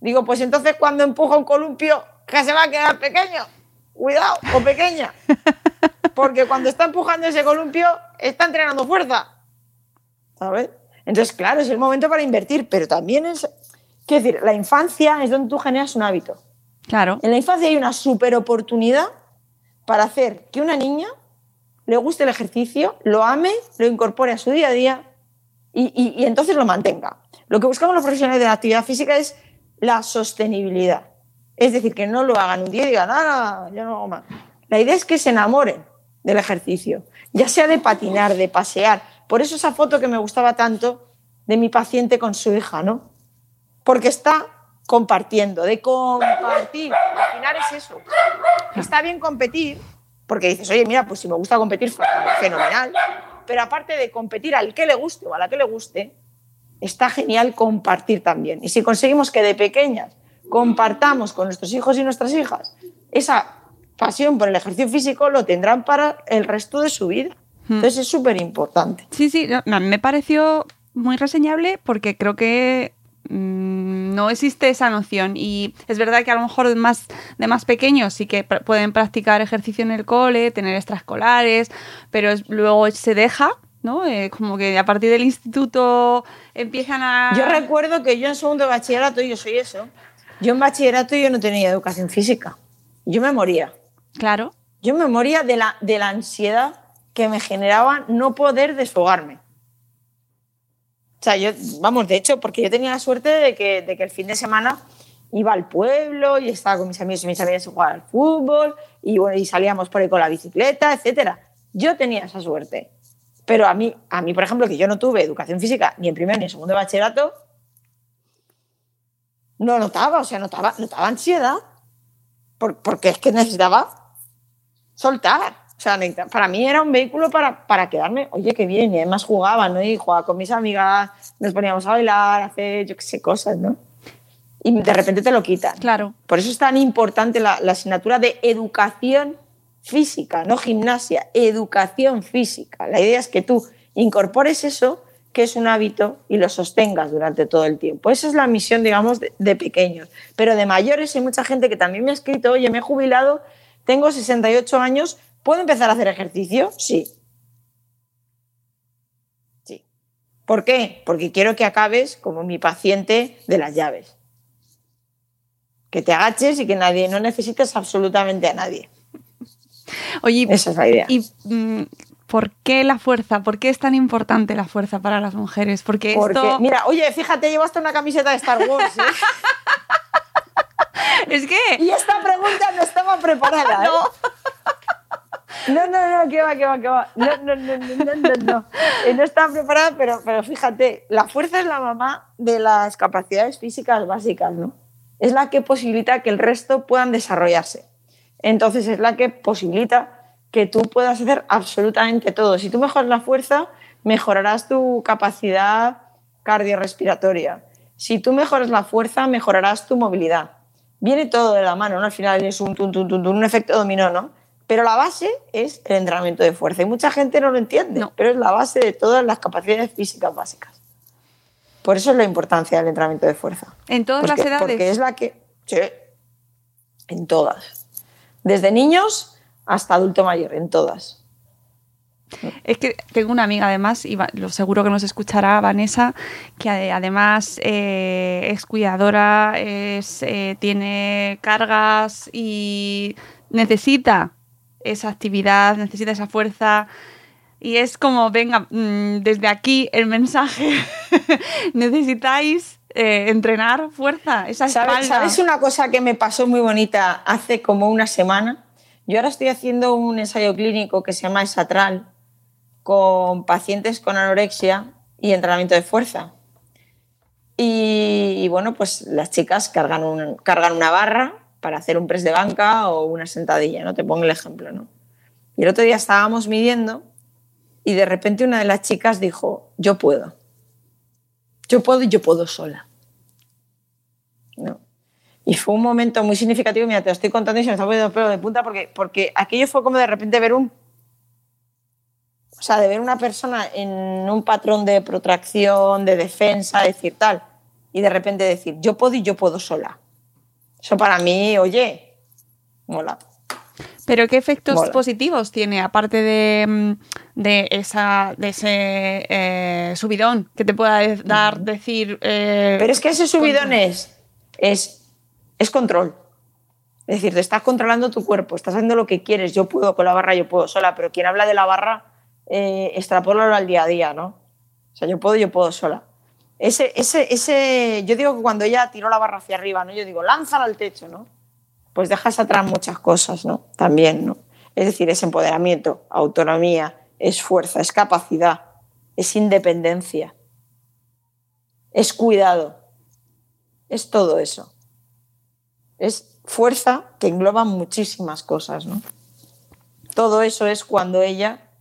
Digo, pues entonces cuando empuja un columpio, que se va a quedar pequeño. Cuidado, o pequeña. Porque cuando está empujando ese columpio, está entrenando fuerza. ¿Sabes? Entonces, claro, es el momento para invertir, pero también es. Quiero decir, la infancia es donde tú generas un hábito. Claro. En la infancia hay una super oportunidad para hacer que una niña le guste el ejercicio, lo ame, lo incorpore a su día a día y, y- y entonces lo mantenga. Lo que buscamos los profesionales de la actividad física es la sostenibilidad. Es decir, que no lo hagan un día y digan, ah, yo no hago más. La idea es que se enamoren del ejercicio, ya sea de patinar, de pasear. Por eso esa foto que me gustaba tanto de mi paciente con su hija, ¿no? Porque está compartiendo, de compartir. Al final es eso. Está bien competir, porque dices, oye, mira, pues si me gusta competir, fenomenal. Pero aparte de competir al que le guste o a la que le guste, está genial compartir también. Y si conseguimos que de pequeñas compartamos con nuestros hijos y nuestras hijas esa pasión por el ejercicio físico, lo tendrán para el resto de su vida. Entonces es súper importante. Sí, sí, no, me pareció muy reseñable porque creo que mm, no existe esa noción y es verdad que a lo mejor de más, de más pequeños sí que pr- pueden practicar ejercicio en el cole, tener extraescolares, pero es- luego se deja, ¿no? Eh, como que a partir del instituto empiezan a... Yo recuerdo que yo en segundo de bachillerato, yo soy eso, yo en bachillerato yo no tenía educación física. Yo me moría. Claro, Yo me moría de la, de la ansiedad que me generaba no poder desfogarme. O sea, yo, vamos, de hecho, porque yo tenía la suerte de que, de que el fin de semana iba al pueblo y estaba con mis amigos y mis amigas a jugar al fútbol y, bueno, y salíamos por ahí con la bicicleta, etcétera. Yo tenía esa suerte. Pero a mí, a mí, por ejemplo, que yo no tuve educación física ni en primer ni en segundo de bachillerato, no notaba, o sea, notaba, notaba ansiedad. Por- porque es que necesitaba soltar. O sea, para mí era un vehículo para, para quedarme, oye, qué bien, y además jugaba, ¿no? Y jugaba con mis amigas, nos poníamos a bailar, a hacer, yo qué sé, cosas, ¿no? Y de repente te lo quitan. claro. Por eso es tan importante la, la asignatura de educación física, no gimnasia, educación física. La idea es que tú incorpores eso, que es un hábito, y lo sostengas durante todo el tiempo. Esa es la misión, digamos, de, de pequeños. Pero de mayores hay mucha gente que también me ha escrito, oye, me he jubilado, tengo 68 años, ¿puedo empezar a hacer ejercicio? Sí. Sí. ¿Por qué? Porque quiero que acabes como mi paciente de las llaves que te agaches y que nadie, no necesites absolutamente a nadie. Oye, Esa es la idea. ¿y mm, por qué la fuerza? ¿Por qué es tan importante la fuerza para las mujeres? Porque, Porque, esto... mira, oye, fíjate, llevo hasta una camiseta de Star Wars. ¿eh? Es que... y esta pregunta no estaba preparada. ¿eh? No. No, no, no, que va, que va, que va. No, no, no, no, no, no. No, Eh, no estaba preparada, pero, pero fíjate, la fuerza es la mamá de las capacidades físicas básicas, ¿no? Es la que posibilita que el resto puedan desarrollarse. Entonces es la que posibilita que tú puedas hacer absolutamente todo. Si tú mejoras la fuerza, mejorarás tu capacidad cardiorrespiratoria. Si tú mejoras la fuerza, mejorarás tu movilidad. Viene todo de la mano, ¿no? Al final es un, tun, tun, tun, tun, un efecto dominó, ¿no? Pero la base es el entrenamiento de fuerza. Y mucha gente no lo entiende, No. pero es la base de todas las capacidades físicas básicas. Por eso es la importancia del entrenamiento de fuerza. En todas Porque- las edades. Porque es la que... Sí, en todas. Desde niños hasta adulto mayor, en todas. Es que tengo una amiga además, y lo seguro que nos escuchará Vanessa, que ade- además eh, es cuidadora, es, eh, tiene cargas y necesita esa actividad, necesita esa fuerza. Y es como, venga, mm, desde aquí el mensaje, necesitáis eh, entrenar fuerza, esa ¿Sabes, espalda. ¿Sabes una cosa que me pasó muy bonita hace como una semana? Yo ahora estoy haciendo un ensayo clínico que se llama Esatral con pacientes con anorexia y entrenamiento de fuerza. Y, y bueno, pues las chicas cargan, un- cargan una barra para hacer un press de banca o una sentadilla, ¿no? Te pongo el ejemplo, ¿no? Y el otro día estábamos midiendo y de repente una de las chicas dijo, yo puedo. Yo puedo y yo puedo sola. ¿no? Y fue un momento muy significativo, mira, te lo estoy contando y se me está poniendo el pelo de punta porque, porque aquello fue como de repente ver un... O sea, de ver una persona en un patrón de protracción, de defensa, decir tal, y de repente decir, yo puedo y yo puedo sola. Eso para mí, oye, mola. Pero ¿qué efectos Mola. positivos tiene, aparte de, mm, de, esa, de ese eh, subidón que te pueda dar, decir... eh, Pero es que ese subidón es, es, es control. Es decir, te estás controlando tu cuerpo, estás haciendo lo que quieres. Yo puedo con la barra, yo puedo sola, pero quien habla de la barra, eh, extrapólalo al día a día, ¿no? O sea, yo puedo, yo puedo sola. Ese, ese, ese, yo digo que cuando ella tiró la barra hacia arriba, ¿no? Yo digo, lánzala al techo, ¿no? Pues dejas atrás muchas cosas, ¿no? También, ¿no? Es decir, es empoderamiento, autonomía, es fuerza, es capacidad, es independencia, es cuidado, es todo eso. Es fuerza que engloba muchísimas cosas, ¿no? Todo eso es cuando ella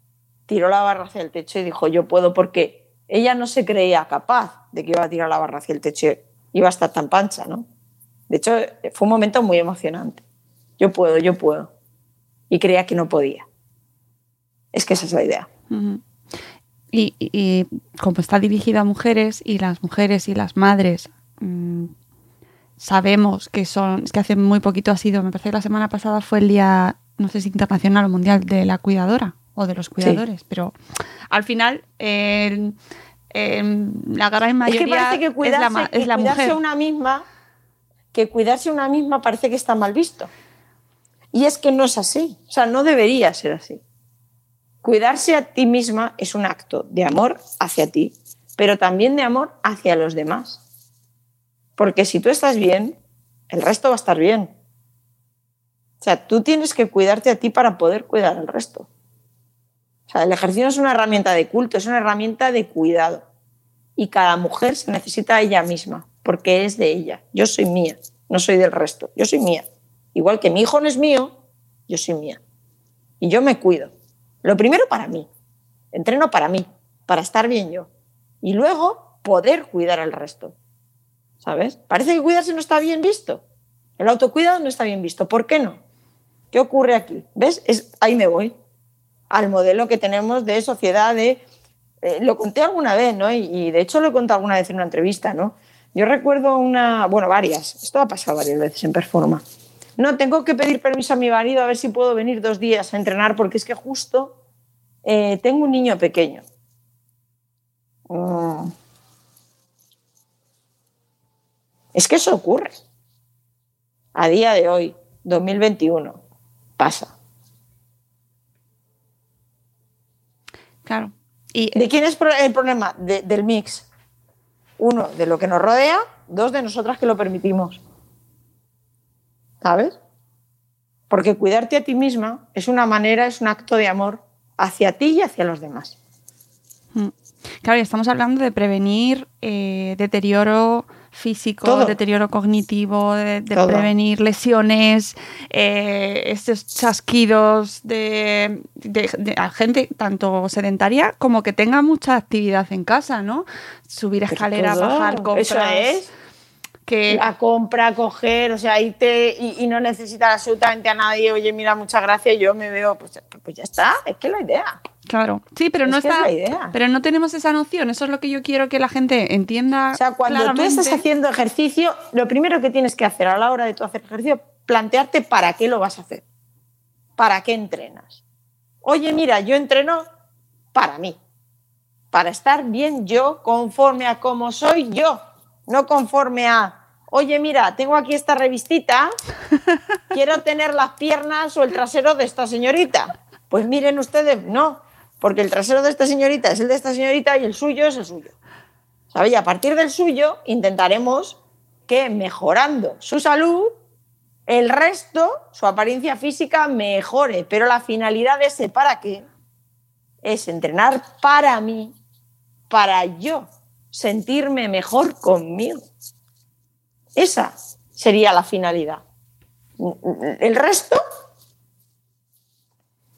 tiró la barra hacia el techo y dijo, yo puedo, porque ella no se creía capaz de que iba a tirar la barra hacia el techo, iba a estar tan pancha, ¿no? De hecho, fue un momento muy emocionante. Yo puedo, yo puedo. Y creía que no podía. Es que esa es la idea. Y, y- y como está dirigido a mujeres y las mujeres y las madres mm, sabemos que son, es que hace muy poquito ha sido, me parece que la semana pasada fue el día, no sé si internacional o mundial de la cuidadora o de los cuidadores, pero al final eh, eh, la gran Es mayoría que parece que es cuidarse, la, ma- que es la cuidarse mujer. a una misma, que cuidarse una misma parece que está mal visto. Y es que no es así. O sea, no debería ser así. Cuidarse a ti misma es un acto de amor hacia ti, pero también de amor hacia los demás. Porque si tú estás bien, el resto va a estar bien. O sea, tú tienes que cuidarte a ti para poder cuidar al resto. O sea, el ejercicio es una herramienta de culto, es una herramienta de cuidado. Y cada mujer se necesita a ella misma, porque es de ella. Yo soy mía, no soy del resto. Yo soy mía. Igual que mi hijo no es mío, yo soy mía. Y yo me cuido. Lo primero para mí. Entreno para mí, para estar bien yo. Y luego poder cuidar al resto. ¿Sabes? Parece que cuidarse no está bien visto. El autocuidado no está bien visto. ¿Por qué no? ¿Qué ocurre aquí? ¿Ves? Es, ahí me voy. Al modelo que tenemos de sociedad eh, lo conté alguna vez, ¿no? Y, y de hecho lo he contado alguna vez en una entrevista, ¿no? Yo recuerdo una... Bueno, varias. Esto ha pasado varias veces en Performa. No, tengo que pedir permiso a mi marido a ver si puedo venir dos días a entrenar porque es que justo eh, tengo un niño pequeño. Mm. Es que eso ocurre. A día de hoy, 2021, pasa. Claro. Y ¿De quién es el problema? De- del mix. Uno, de lo que nos rodea. Dos, de nosotras que lo permitimos. ¿Sabes? Porque cuidarte a ti misma es una manera, es un acto de amor hacia ti y hacia los demás. Mm. Claro, y estamos hablando de prevenir eh, deterioro físico, Todo. deterioro cognitivo, de, de prevenir lesiones, eh, estos chasquidos de, de- gente tanto sedentaria como que tenga mucha actividad en casa, ¿no? Subir todo, bajar compras. Eso es. Que, La compra, coger, o sea, irte y, y no necesitar absolutamente a nadie. Oye, mira, muchas gracias, yo me veo, pues, pues ya está, es que es la idea. claro, sí, pero Es no que es está, la idea. pero no tenemos esa noción. Eso es lo que yo quiero que la gente entienda. O sea, cuando tú claramente. estás haciendo ejercicio, lo primero que tienes que hacer a la hora de tú hacer ejercicio, plantearte para qué lo vas a hacer. ¿Para qué entrenas? Oye, mira, yo entreno para mí. Para estar bien yo, conforme a cómo soy yo. No conforme a, oye, mira, tengo aquí esta revistita, quiero tener las piernas o el trasero de esta señorita. Pues miren ustedes, no, porque el trasero de esta señorita es el de esta señorita y el suyo es el suyo. ¿Sabe? Y a partir del suyo intentaremos que mejorando su salud, el resto, su apariencia física, mejore. Pero la finalidad de ese para qué es entrenar para mí, para yo sentirme mejor conmigo. Esa sería la finalidad. El resto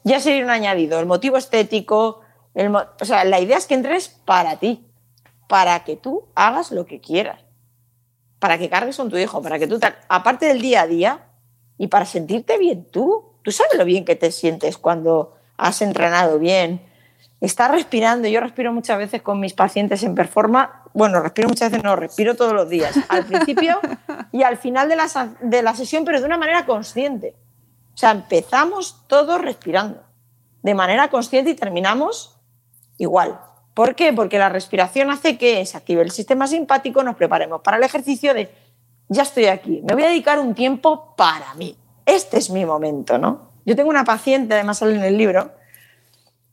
ya sería un añadido. El motivo estético, el o sea, la idea es que entres para ti, para que tú hagas lo que quieras, para que cargues con tu hijo, para que tú, aparte del día a día, y para sentirte bien tú. Tú sabes lo bien que te sientes cuando has entrenado bien, estás respirando. Yo respiro muchas veces con mis pacientes en performa. Bueno, respiro muchas veces, no, respiro todos los días. Al principio y al final de la, de la sesión, pero de una manera consciente. O sea, empezamos todos respirando de manera consciente y terminamos igual. ¿Por qué? Porque la respiración hace que se active el sistema simpático, nos preparemos para el ejercicio de ya estoy aquí, me voy a dedicar un tiempo para mí. Este es mi momento, ¿no? Yo tengo una paciente, además sale en el libro,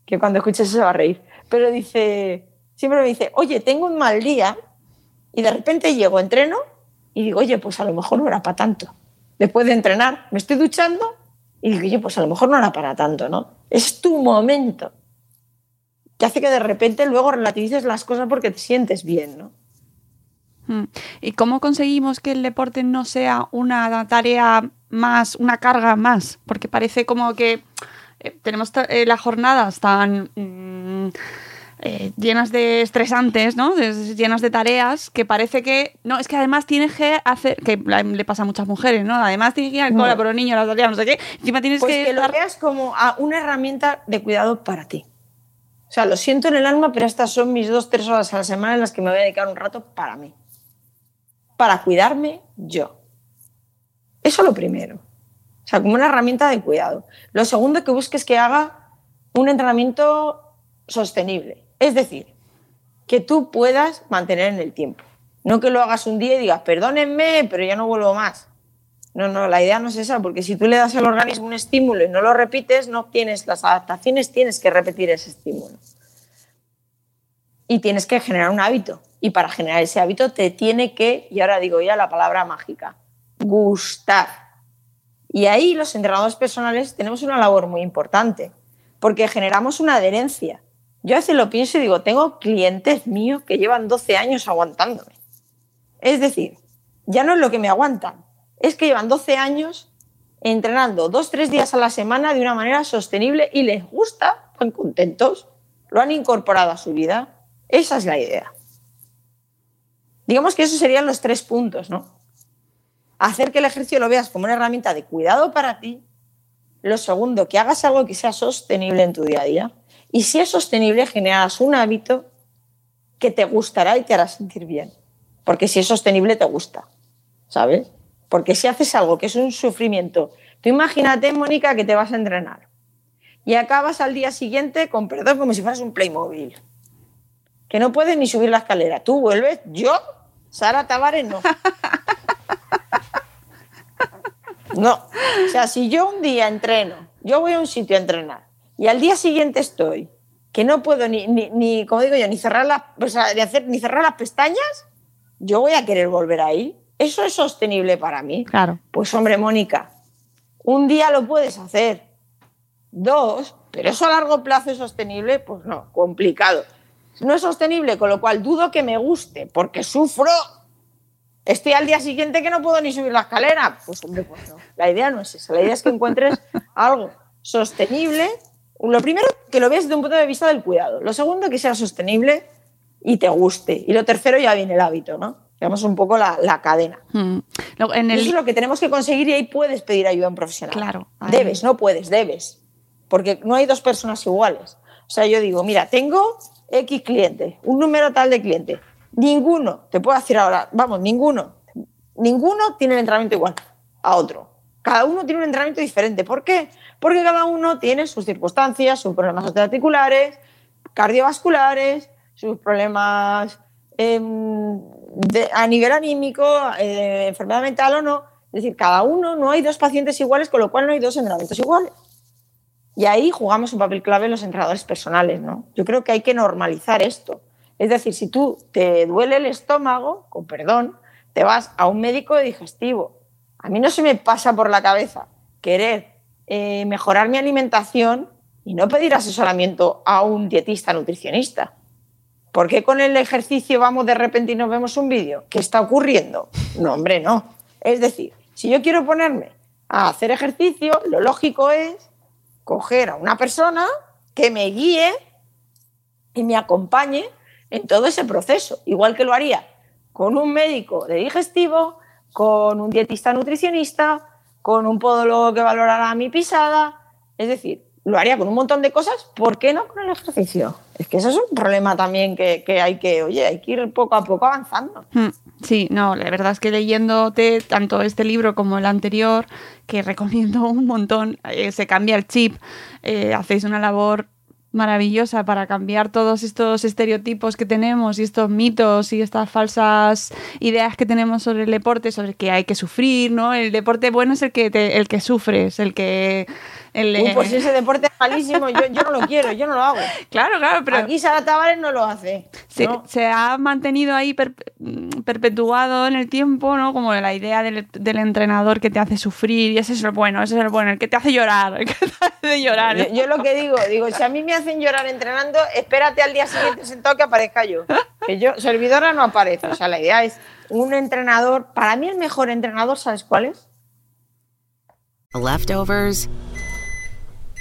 que cuando escuches eso se va a reír, pero dice, siempre me dice, oye, tengo un mal día y de repente llego, entreno y digo, oye, pues a lo mejor no era para tanto. Después de entrenar, me estoy duchando y digo, oye, pues a lo mejor no era para tanto, ¿no? Es tu momento. Que hace que de repente luego relativices las cosas porque te sientes bien, ¿no? Mm. ¿Y cómo conseguimos que el deporte no sea una tarea más, una carga más? Porque parece como que eh, tenemos eh, las jornadas tan mm, eh, llenas de estresantes, ¿no? De- llenas de tareas, que parece que. No, es que además tienes que hacer. que le pasa a muchas mujeres, ¿no? Además tienes que ir al No. cole por los niños, las tareas, no sé qué. Encima tienes Pues que. que lo estar- veas como a una herramienta de cuidado para ti. O sea, lo siento en el alma, pero estas son mis dos, tres horas a la semana en las que me voy a dedicar un rato para mí. Para cuidarme yo. Eso lo primero. O sea, como una herramienta de cuidado. Lo segundo que busques que haga un entrenamiento sostenible. Es decir, que tú puedas mantener en el tiempo. No que lo hagas un día y digas, perdónenme, pero ya no vuelvo más. No, no, la idea no es esa, porque si tú le das al organismo un estímulo y no lo repites, no obtienes las adaptaciones, tienes que repetir ese estímulo. Y tienes que generar un hábito. Y para generar ese hábito te tiene que, y ahora digo ya la palabra mágica, gustar. Y ahí los entrenadores personales tenemos una labor muy importante, porque generamos una adherencia. Yo a veces lo pienso y digo, tengo clientes míos que llevan 12 años aguantándome. Es decir, ya no es lo que me aguantan, es que llevan 12 años entrenando dos, tres días a la semana de una manera sostenible y les gusta, están contentos, lo han incorporado a su vida. Esa es la idea. Digamos que esos serían los tres puntos, ¿no? Hacer que el ejercicio lo veas como una herramienta de cuidado para ti. Lo segundo, que hagas algo que sea sostenible en tu día a día. Y si es sostenible, generarás un hábito que te gustará y te hará sentir bien. Porque si es sostenible, te gusta. ¿Sabes? Porque si haces algo que es un sufrimiento, tú imagínate, Mónica, que te vas a entrenar y acabas al día siguiente con perdón como si fueras un Playmobil. Que no puedes ni subir la escalera. Tú vuelves, yo, Sara Tavares, no. No. O sea, si yo un día entreno, yo voy a un sitio a entrenar y al día siguiente estoy, que no puedo ni, ni, ni como digo yo, ni cerrar, las, o sea, ni, hacer, ni cerrar las pestañas, yo voy a querer volver ahí. ¿Eso es sostenible para mí? Claro. Pues hombre, Mónica, Un día lo puedes hacer. Dos, pero eso a largo plazo es sostenible, pues no, complicado. No es sostenible, con lo cual dudo que me guste, porque sufro. Estoy al día siguiente que no puedo ni subir la escalera. Pues hombre, pues no. La idea no es esa. La idea es que encuentres algo sostenible. Lo primero, que lo veas desde un punto de vista del cuidado. Lo segundo, que sea sostenible y te guste. Y lo tercero, ya viene el hábito, ¿no? Digamos un poco la, la cadena. Mm. En el, Eso es lo que tenemos que conseguir y ahí puedes pedir ayuda a un profesional. Claro, ahí. Debes, no puedes, debes. Porque no hay dos personas iguales. O sea, yo digo, mira, tengo X cliente, un número tal de cliente. Ninguno, te puedo decir ahora, vamos, ninguno, ninguno tiene el entrenamiento igual a otro. Cada uno tiene un entrenamiento diferente. ¿Por qué? Porque cada uno tiene sus circunstancias, sus problemas articulares, cardiovasculares, sus problemas em, de- a nivel anímico, eh, enfermedad mental o no. Es decir, cada uno, no hay dos pacientes iguales, con lo cual no hay dos entrenamientos iguales. Y ahí jugamos un papel clave los entrenadores personales, ¿no? Yo creo que hay que normalizar esto. Es decir, si tú te duele el estómago, con perdón, te vas a un médico de digestivo. A mí no se me pasa por la cabeza querer eh, mejorar mi alimentación y no pedir asesoramiento a un dietista nutricionista. ¿Por qué con el ejercicio vamos de repente y nos vemos un vídeo? ¿Qué está ocurriendo? No, hombre, no. Es decir, si yo quiero ponerme a hacer ejercicio, lo lógico es coger a una persona que me guíe y me acompañe en todo ese proceso, igual que lo haría con un médico de digestivo, con un dietista nutricionista, con un podólogo que valorará mi pisada, es decir, lo haría con un montón de cosas, ¿por qué no con el ejercicio? Es que eso es un problema también que, que hay que, oye, hay que ir poco a poco avanzando. Mm, Sí, no, la verdad es que leyéndote tanto este libro como el anterior, que recomiendo un montón, eh, se cambia el chip, eh, hacéis una labor maravillosa para cambiar todos estos estereotipos que tenemos y estos mitos y estas falsas ideas que tenemos sobre el deporte, sobre que hay que sufrir, ¿no? El deporte bueno es el que te- el que sufres, el que el, Uy, eh, pues ese deporte es malísimo, yo, yo no lo quiero, yo no lo hago. claro, claro, pero Aquí Sara Tavares no lo hace. se, ¿no? se ha mantenido ahí per- mm, perpetuado en el tiempo, ¿no? Como la idea del, del entrenador que te hace sufrir y ese es el bueno, ese es el bueno, el que te hace llorar, el que te hace llorar. Yo, yo lo que digo, digo, si a mí me hacen llorar entrenando, espérate al día siguiente sentado que aparezca yo. Que yo, servidora no aparece. O sea, la idea es un entrenador. Para mí el mejor entrenador, ¿sabes cuál es? Leftovers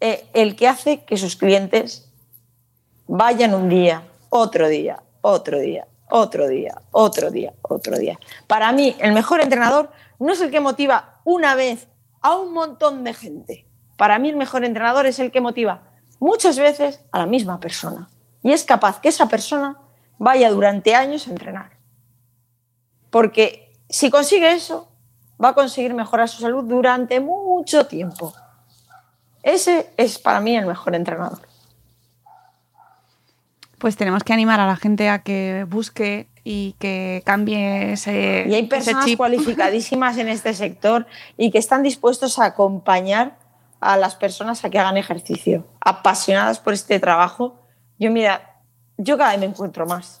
Eh, el que hace que sus clientes vayan un día, otro día, otro día, otro día, otro día, otro día. Para mí, el mejor entrenador no es el que motiva una vez a un montón de gente. Para mí, el mejor entrenador es el que motiva muchas veces a la misma persona. Y es capaz que esa persona vaya durante años a entrenar. Porque si consigue eso, va a conseguir mejorar su salud durante mucho tiempo. Ese es para mí el mejor entrenador. Pues tenemos que animar a la gente a que busque y que cambie ese, Y hay ese personas chip. cualificadísimas en este sector y que están dispuestos a acompañar a las personas a que hagan ejercicio, apasionadas por este trabajo. Yo, mira, yo cada vez me encuentro más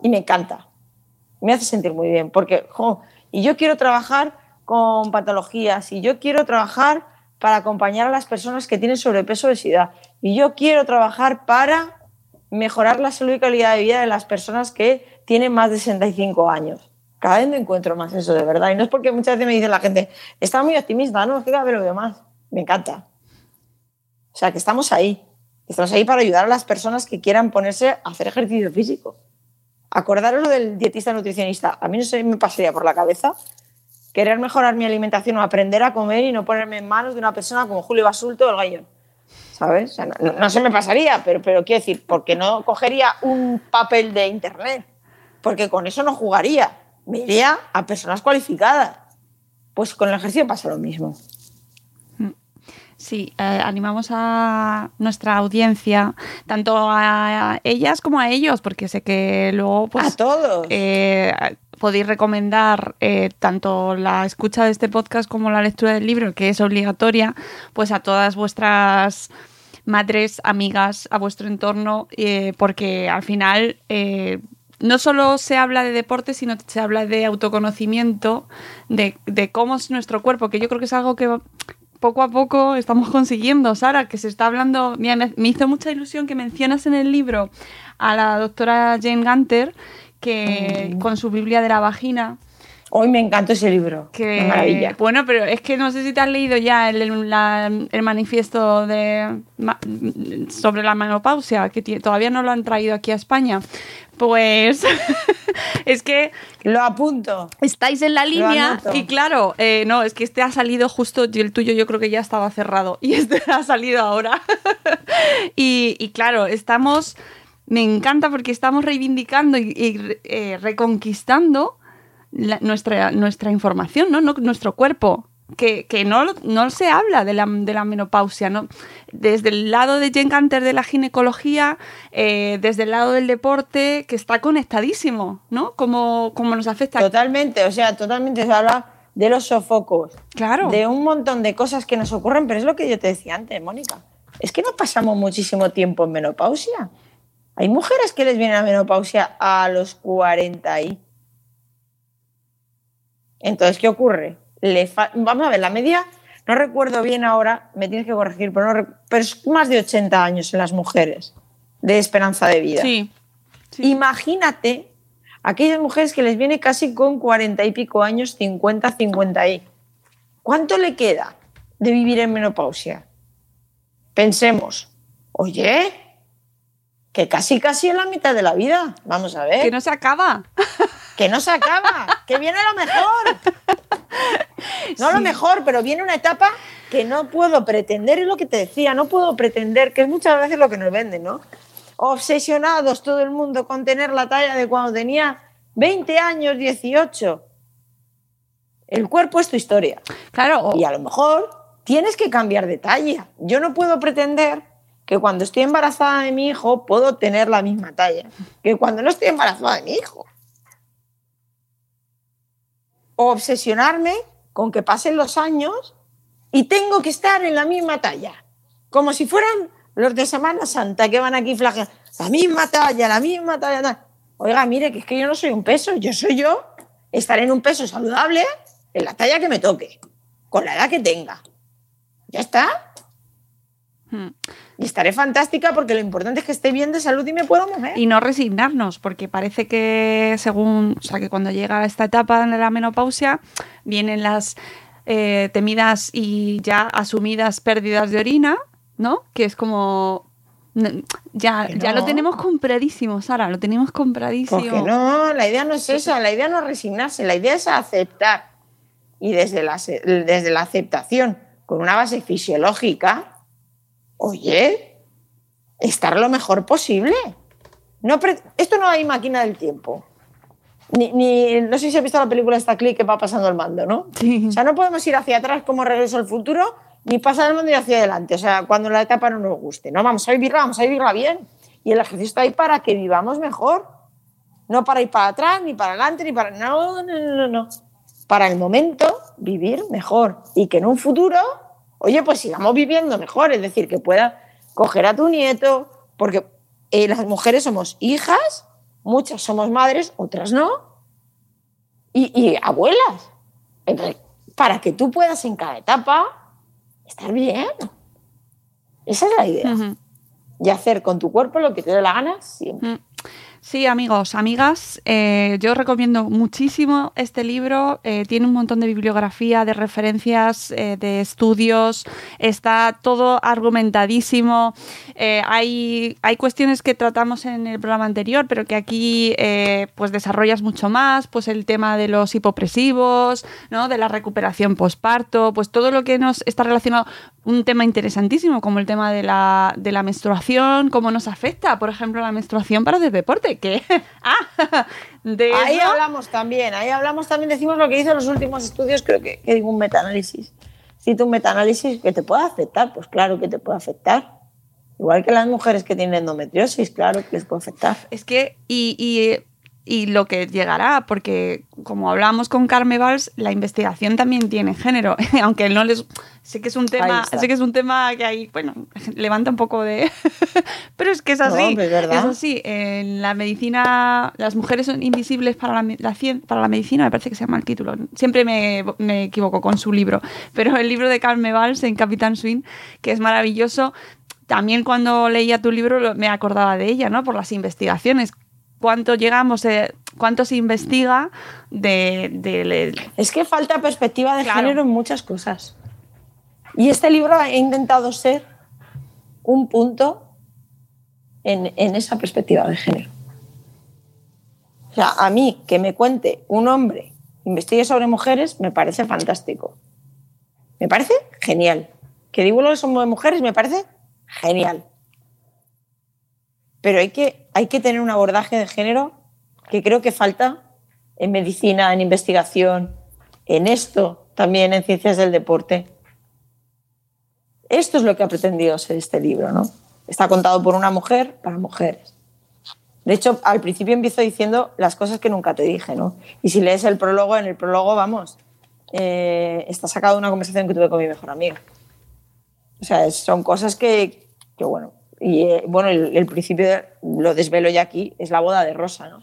y me encanta. Me hace sentir muy bien porque, jo, y yo quiero trabajar con patologías y yo quiero trabajar para acompañar a las personas que tienen sobrepeso o obesidad y yo quiero trabajar para mejorar la salud y calidad de vida de las personas que tienen más de 65 años. Cada vez me encuentro más eso, de verdad. Y no es porque muchas veces me dice la gente, está muy optimista, no, es que cada vez lo veo más. Me encanta. O sea, que estamos ahí. Estamos ahí para ayudar a las personas que quieran ponerse a hacer ejercicio físico. Acordaros lo del dietista nutricionista. A mí no se me pasaría por la cabeza querer mejorar mi alimentación o aprender a comer y no ponerme en manos de una persona como Julio Basulto o el Gallón. ¿Sabes? O sea, no, se me pasaría, pero, pero quiero decir, porque no cogería un papel de internet, porque con eso no jugaría. Me iría a personas cualificadas. Pues con el ejercicio pasa lo mismo. Sí, eh, animamos a nuestra audiencia, tanto a ellas como a ellos, porque sé que luego pues, a todos. eh, podéis recomendar eh, tanto la escucha de este podcast como la lectura del libro, que es obligatoria, pues a todas vuestras madres, amigas, a vuestro entorno, eh, porque al final eh, no solo se habla de deporte, sino se habla de autoconocimiento, de, cómo es nuestro cuerpo, que yo creo que es algo que poco a poco estamos consiguiendo, Sara, que se está hablando. Mira, me, me hizo mucha ilusión que mencionas en el libro a la doctora Jane Gunter, que con su Biblia de la vagina. Hoy me encantó ese libro. Que, Qué maravilla. Bueno, pero es que no sé si te has leído ya el, el- la- el manifiesto de, sobre la menopausia, que todavía no lo han traído aquí a España. Pues es que Lo apunto. estáis en la línea y claro, eh, no, es que este ha salido justo y el tuyo yo creo que ya estaba cerrado y este ha salido ahora. y, y claro, estamos, me encanta porque estamos reivindicando y, y, eh, reconquistando la- nuestra, nuestra información, ¿no? No- Nuestro cuerpo. Que, que no, no se habla de la, de la menopausia, ¿no? Desde el lado de Jen Canter de la ginecología, eh, desde el lado del deporte, que está conectadísimo, ¿no? Como, como nos afecta. Totalmente, o sea, totalmente se habla de los sofocos. Claro. De un montón de cosas que nos ocurren, pero es lo que yo te decía antes, Mónica. Es que no pasamos muchísimo tiempo en menopausia. Hay mujeres que les viene la menopausia a los 40 y. Entonces, ¿qué ocurre? Le fa- Vamos a ver, la media, no recuerdo bien ahora, me tienes que corregir, pero, no rec- pero es más de 80 años en las mujeres de esperanza de vida. Sí. sí. Imagínate aquellas mujeres que les viene casi con 40 y pico años, 50, 50 y. ¿Cuánto le queda de vivir en menopausia? Pensemos, oye, que casi casi en la mitad de la vida. Vamos a ver. Que no se acaba. Que no se acaba, que viene lo mejor. No lo mejor, pero viene una etapa que no puedo pretender, es lo que te decía, no puedo pretender, que es muchas veces lo que nos venden, ¿no? Obsesionados todo el mundo con tener la talla de cuando tenía 20 años, 18. El cuerpo es tu historia. Claro. Y a lo mejor tienes que cambiar de talla. Yo no puedo pretender que cuando estoy embarazada de mi hijo puedo tener la misma talla que cuando no estoy embarazada de mi hijo. O obsesionarme con que pasen los años y tengo que estar en la misma talla. Como si fueran los de Semana Santa que van aquí flageando. La misma talla, la misma talla. tal. Oiga, mire, que es que yo no soy un peso, yo soy yo. Estaré en un peso saludable en la talla que me toque, con la edad que tenga. Ya está. Hmm. Y estaré fantástica porque lo importante es que esté bien de salud y me puedo mover. Y no resignarnos, porque parece que según, o sea, que cuando llega esta etapa de la menopausia, vienen las eh, temidas y ya asumidas pérdidas de orina, ¿no? Que es como... Ya, ya lo tenemos compradísimo, Sara, lo tenemos compradísimo. Porque no, la idea no es esa, la idea no es resignarse, la idea es aceptar. Y desde la, desde la aceptación, con una base fisiológica, oye, estar lo mejor posible. No esto no hay máquina del tiempo. Ni, ni- no sé si has visto la película esta clic que va pasando el mando, ¿no? Sí. O sea, no podemos ir hacia atrás como regreso al futuro, ni pasar el mando y hacia adelante. O sea, cuando la etapa no nos guste. No, vamos a vivirla, vamos a vivirla bien. Y el ejercicio está ahí para que vivamos mejor. No para ir para atrás, ni para adelante, ni para... No, no, no, no, no. Para el momento, vivir mejor. Y que en un futuro, oye, pues sigamos viviendo mejor. Es decir, que pueda coger a tu nieto, porque eh, las mujeres somos hijas, muchas somos madres, otras no, y, y abuelas. Entonces, para que tú puedas en cada etapa estar bien. Esa es la idea. Y hacer con tu cuerpo lo que te dé la gana siempre. Mm. Sí, amigos, amigas, eh, yo recomiendo muchísimo este libro. eh, tiene un montón de bibliografía, de referencias, eh, de estudios. Está todo argumentadísimo. Hay, hay cuestiones que tratamos en el programa anterior, pero que aquí pues desarrollas mucho más. Pues el tema de los hipopresivos, ¿no? de la recuperación posparto, pues todo lo que nos está relacionado. Un tema interesantísimo, como el tema de la, de la menstruación, cómo nos afecta, por ejemplo, la menstruación para hacer deporte. Que, ah, de Ahí eso- hablamos también, ahí hablamos también, decimos lo que dicen los últimos estudios, creo que, que digo un metaanálisis. cita un metaanálisis que te puede afectar, pues claro que te puede afectar. Igual que las mujeres que tienen endometriosis, claro que les puede afectar. Es que, y, y, y lo que llegará, porque como hablamos con Carme Valls, la investigación también tiene género, aunque no les... Sé que es un Ahí tema, sé que es un tema que hay, bueno, levanta un poco de... Pero es que es así, No, es así. En la medicina, las mujeres son invisibles para la, la para la medicina, me parece que se llama el título. Siempre me, me equivoco con su libro, pero el libro de Carme Valls en Capitán Swing, que es maravilloso, también cuando leía tu libro me acordaba de ella, ¿no? Por las investigaciones. ¿Cuánto llegamos, eh, cuánto se investiga de, de- Es que falta perspectiva de Claro. género en muchas cosas. Y este libro ha intentado ser un punto en, en esa perspectiva de género. O sea, a mí que me cuente un hombre investigue sobre mujeres me parece fantástico. Me parece genial. Que divulgue sobre mujeres me parece genial. Pero hay que, hay que tener un abordaje de género que creo que falta en medicina, en investigación, en esto, también en ciencias del deporte. Esto es lo que ha pretendido ser este libro, ¿no? Está contado por una mujer para mujeres. De hecho, al principio empiezo diciendo las cosas que nunca te dije, ¿no? Y si lees el prólogo, en el prólogo, vamos, eh, está sacado una conversación que tuve con mi mejor amiga. O sea, son cosas que, que, bueno, y eh, bueno, el, principio de- lo desvelo ya aquí, es la boda de Rosa, ¿no?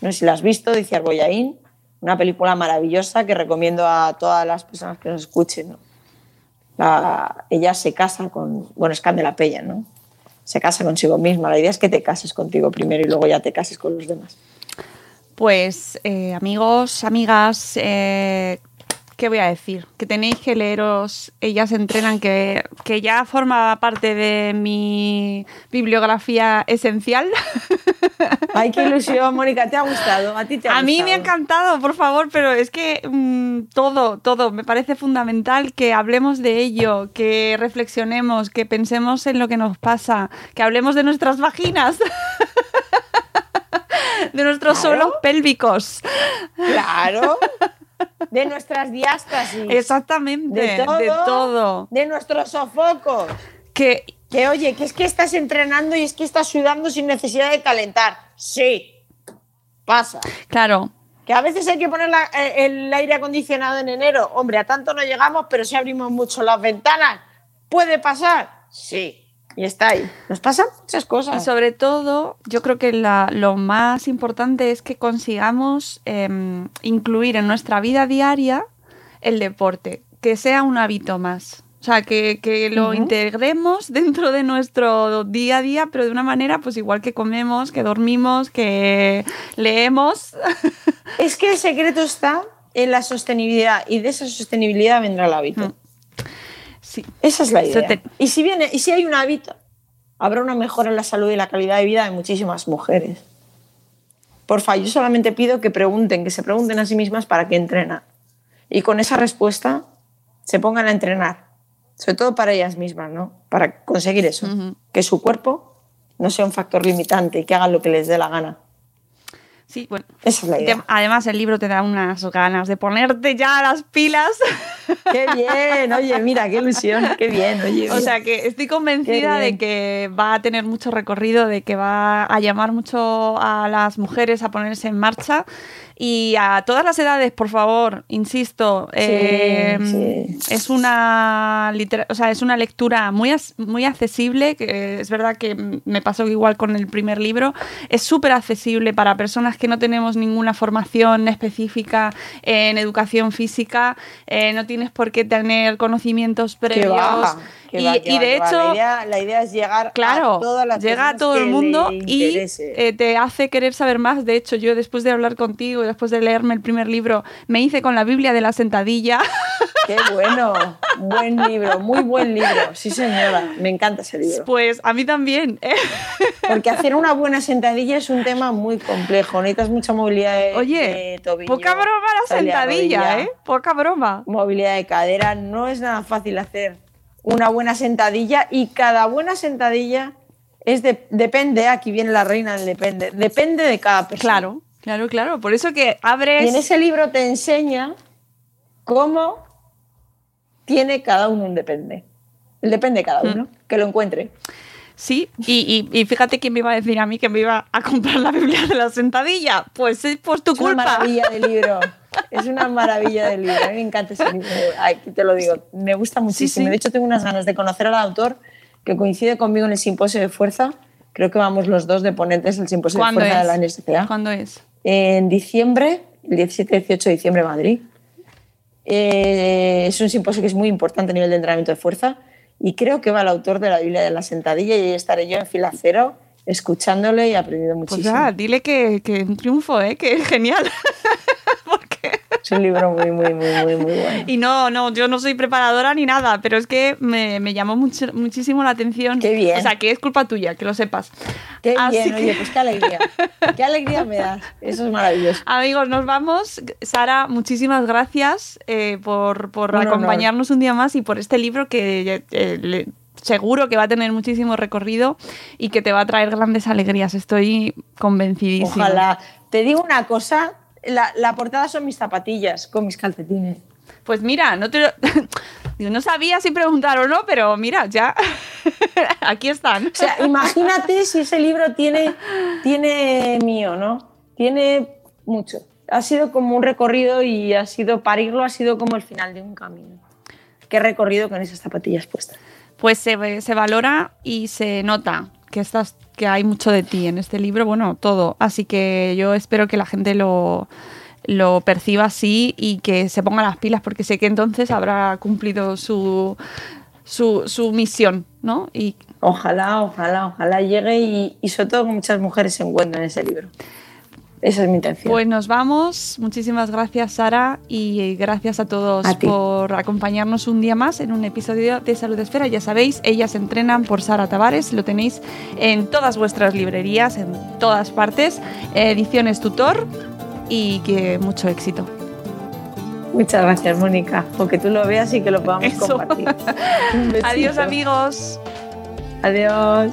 No sé si la has visto, dice Arboyaín, una película maravillosa que recomiendo a todas las personas que nos escuchen, ella se casa con, bueno, es Candela Pella, ¿no? Se casa consigo misma. La idea es que te cases contigo primero y luego ya te cases con los demás. Pues eh, amigos, amigas, eh, ¿qué voy a decir? Que tenéis que leeros Ellas entrenan, que, que ya forma parte de mi bibliografía esencial. Ay, qué ilusión, Mónica, ¿te ha gustado? A ti te ha A mí me ha encantado, por favor, pero es que mm, todo, todo, me parece fundamental que hablemos de ello, que reflexionemos, que pensemos en lo que nos pasa, que hablemos de nuestras vaginas, de nuestros Claro. suelos pélvicos. Claro. De nuestras diástasis. Exactamente, de todo, de todo. De nuestros sofocos. Que Que oye, que es que estás entrenando y es que estás sudando sin necesidad de calentar. Sí, pasa. Claro, Que a veces hay que poner la- eh, el aire acondicionado en enero. Hombre, a tanto no llegamos, pero si abrimos mucho las ventanas, ¿puede pasar? Sí. Y está ahí. Nos pasan muchas y cosas. sobre todo, yo creo que la- lo más importante es que consigamos em, incluir en nuestra vida diaria el deporte, que sea un hábito más. O sea, que, que lo integremos dentro de nuestro día a día, pero de una manera, pues igual que comemos, que dormimos, que leemos. Es que el secreto está en la sostenibilidad y de esa sostenibilidad vendrá el hábito. Mm. Sí. Esa es la idea. te- Y si viene, y si hay un hábito, habrá una mejora en la salud y la calidad de vida de muchísimas mujeres. Porfa, yo solamente pido que pregunten, que se pregunten a sí mismas para qué entrenan. Y con esa respuesta se pongan a entrenar. Sobre todo para ellas mismas, ¿no? Para conseguir eso. Que su cuerpo no sea un factor limitante y que hagan lo que les dé la gana. Sí, bueno. Esa es la Te- idea. además, el libro te da unas ganas de ponerte ya las pilas. ¡Qué bien! Oye, mira, qué ilusión. ¡Qué bien! Oye, O sea que estoy convencida de que va a tener mucho recorrido, de que va a llamar mucho a las mujeres a ponerse en marcha y a todas las edades, por favor, insisto, eh, sí. es una litera- o sea, es una lectura muy muy accesible, que es verdad que me pasó igual con el primer libro, es súper accesible para personas que no tenemos ninguna formación específica en educación física, eh, no tienes por qué tener conocimientos previos. Que y, va, que y va, de hecho, La idea, la idea es llegar claro, a todas las llega a todo el mundo y eh, te hace querer saber más. De hecho, yo después de hablar contigo y después de leerme el primer libro, me hice con la Biblia de la sentadilla. Qué bueno, buen libro, muy buen libro. Sí, señora, me encanta ese libro. Pues a mí también. ¿eh? Porque hacer una buena sentadilla es un tema muy complejo. Necesitas mucha movilidad de, Oye, de tobillo. poca broma la sentadilla, rodilla, ¿eh? Poca broma. Movilidad de cadera. No es nada fácil hacer una buena sentadilla y cada buena sentadilla es de- depende, aquí viene la reina del depende, depende de cada persona. Claro, claro, claro. Por eso que abres. Y en ese libro te enseña cómo tiene cada uno un depende. El depende de cada uno, que lo encuentre. Sí, y, y- y fíjate quién me iba a decir a mí que me iba a comprar la Biblia de la sentadilla. Pues es por tu Es una culpa. maravilla de libro. Es una maravilla de libro. A mí me encanta ese libro. Aquí te lo digo. Me gusta muchísimo. sí. De hecho, tengo unas ganas de conocer al autor que coincide conmigo en el simposio de fuerza. Creo que vamos los dos de ponentes del simposio de ¿Cuándo fuerza de la es? NSCA. ¿Cuándo es? En diciembre, el 17-18 de diciembre, Madrid. Eh, es un simposio que es muy importante a nivel de entrenamiento de fuerza y creo que va el autor de la Biblia de la sentadilla y ahí estaré yo en fila cero escuchándole y aprendiendo Pues muchísimo. ya, dile que, que un triunfo, ¿eh? que es genial. Es un libro muy, muy, muy, muy, muy bueno. Y no, no, yo no soy preparadora ni nada, pero es que me, me llamó mucho- muchísimo la atención. Qué bien. O sea, que es culpa tuya, que lo sepas. Qué Así bien, que- oye, pues qué alegría. Qué alegría me das. Eso es maravilloso. Amigos, nos vamos. Sara, muchísimas gracias eh, por, por Un honor. acompañarnos un día más y por este libro que eh, le- seguro que va a tener muchísimo recorrido y que te va a traer grandes alegrías. Estoy convencidísima. Ojalá. Te digo una cosa, la, la portada son mis zapatillas con mis calcetines. Pues mira, no te lo- no sabía si preguntar o no, pero mira, ya aquí están. O sea, imagínate si ese libro tiene, tiene mío, ¿no? Tiene mucho. Ha sido como un recorrido y ha sido parirlo, ha sido como el final de un camino. Qué recorrido con esas zapatillas puestas. Pues se, se valora y se nota que estás que hay mucho de ti en este libro, bueno, todo. Así que yo espero que la gente lo, lo perciba así y que se ponga las pilas porque sé que entonces habrá cumplido su, su, su misión, ¿no? Y Ojalá, ojalá, ojalá llegue y, sobre todo que muchas mujeres se encuentren en ese libro. Esa es mi intención. Pues nos vamos. Muchísimas gracias, Sara, y gracias a todos A por acompañarnos un día más en un episodio de Salud Esfera. Ya sabéis, ellas entrenan por Sara Tavares. Lo tenéis en todas vuestras librerías, en todas partes. Ediciones Tutor y que mucho éxito. Muchas gracias, Mónica. Porque tú lo veas y que lo podamos Eso. compartir. Un. Adiós, amigos. Adiós.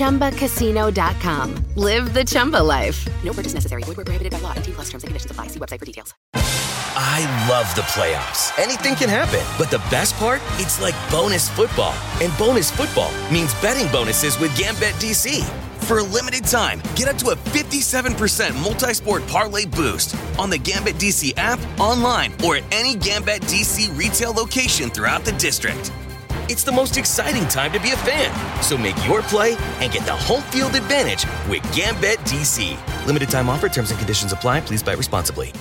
ChumbaCasino.com. Live the Chumba life. No purchase necessary. Void where prohibited by law. 18 plus terms and conditions apply. See website for details. I love the playoffs. Anything can happen. But the best part? It's like bonus football. And bonus football means betting bonuses with Gambit DC. For a limited time, get up to a 57% multi sport parlay boost on the Gambit DC app, online, or at any Gambit DC retail location throughout the district. It's the most exciting time to be a fan. So make your play and get the home field advantage with Gambit DC. Limited time offer, terms and conditions apply. Please buy responsibly.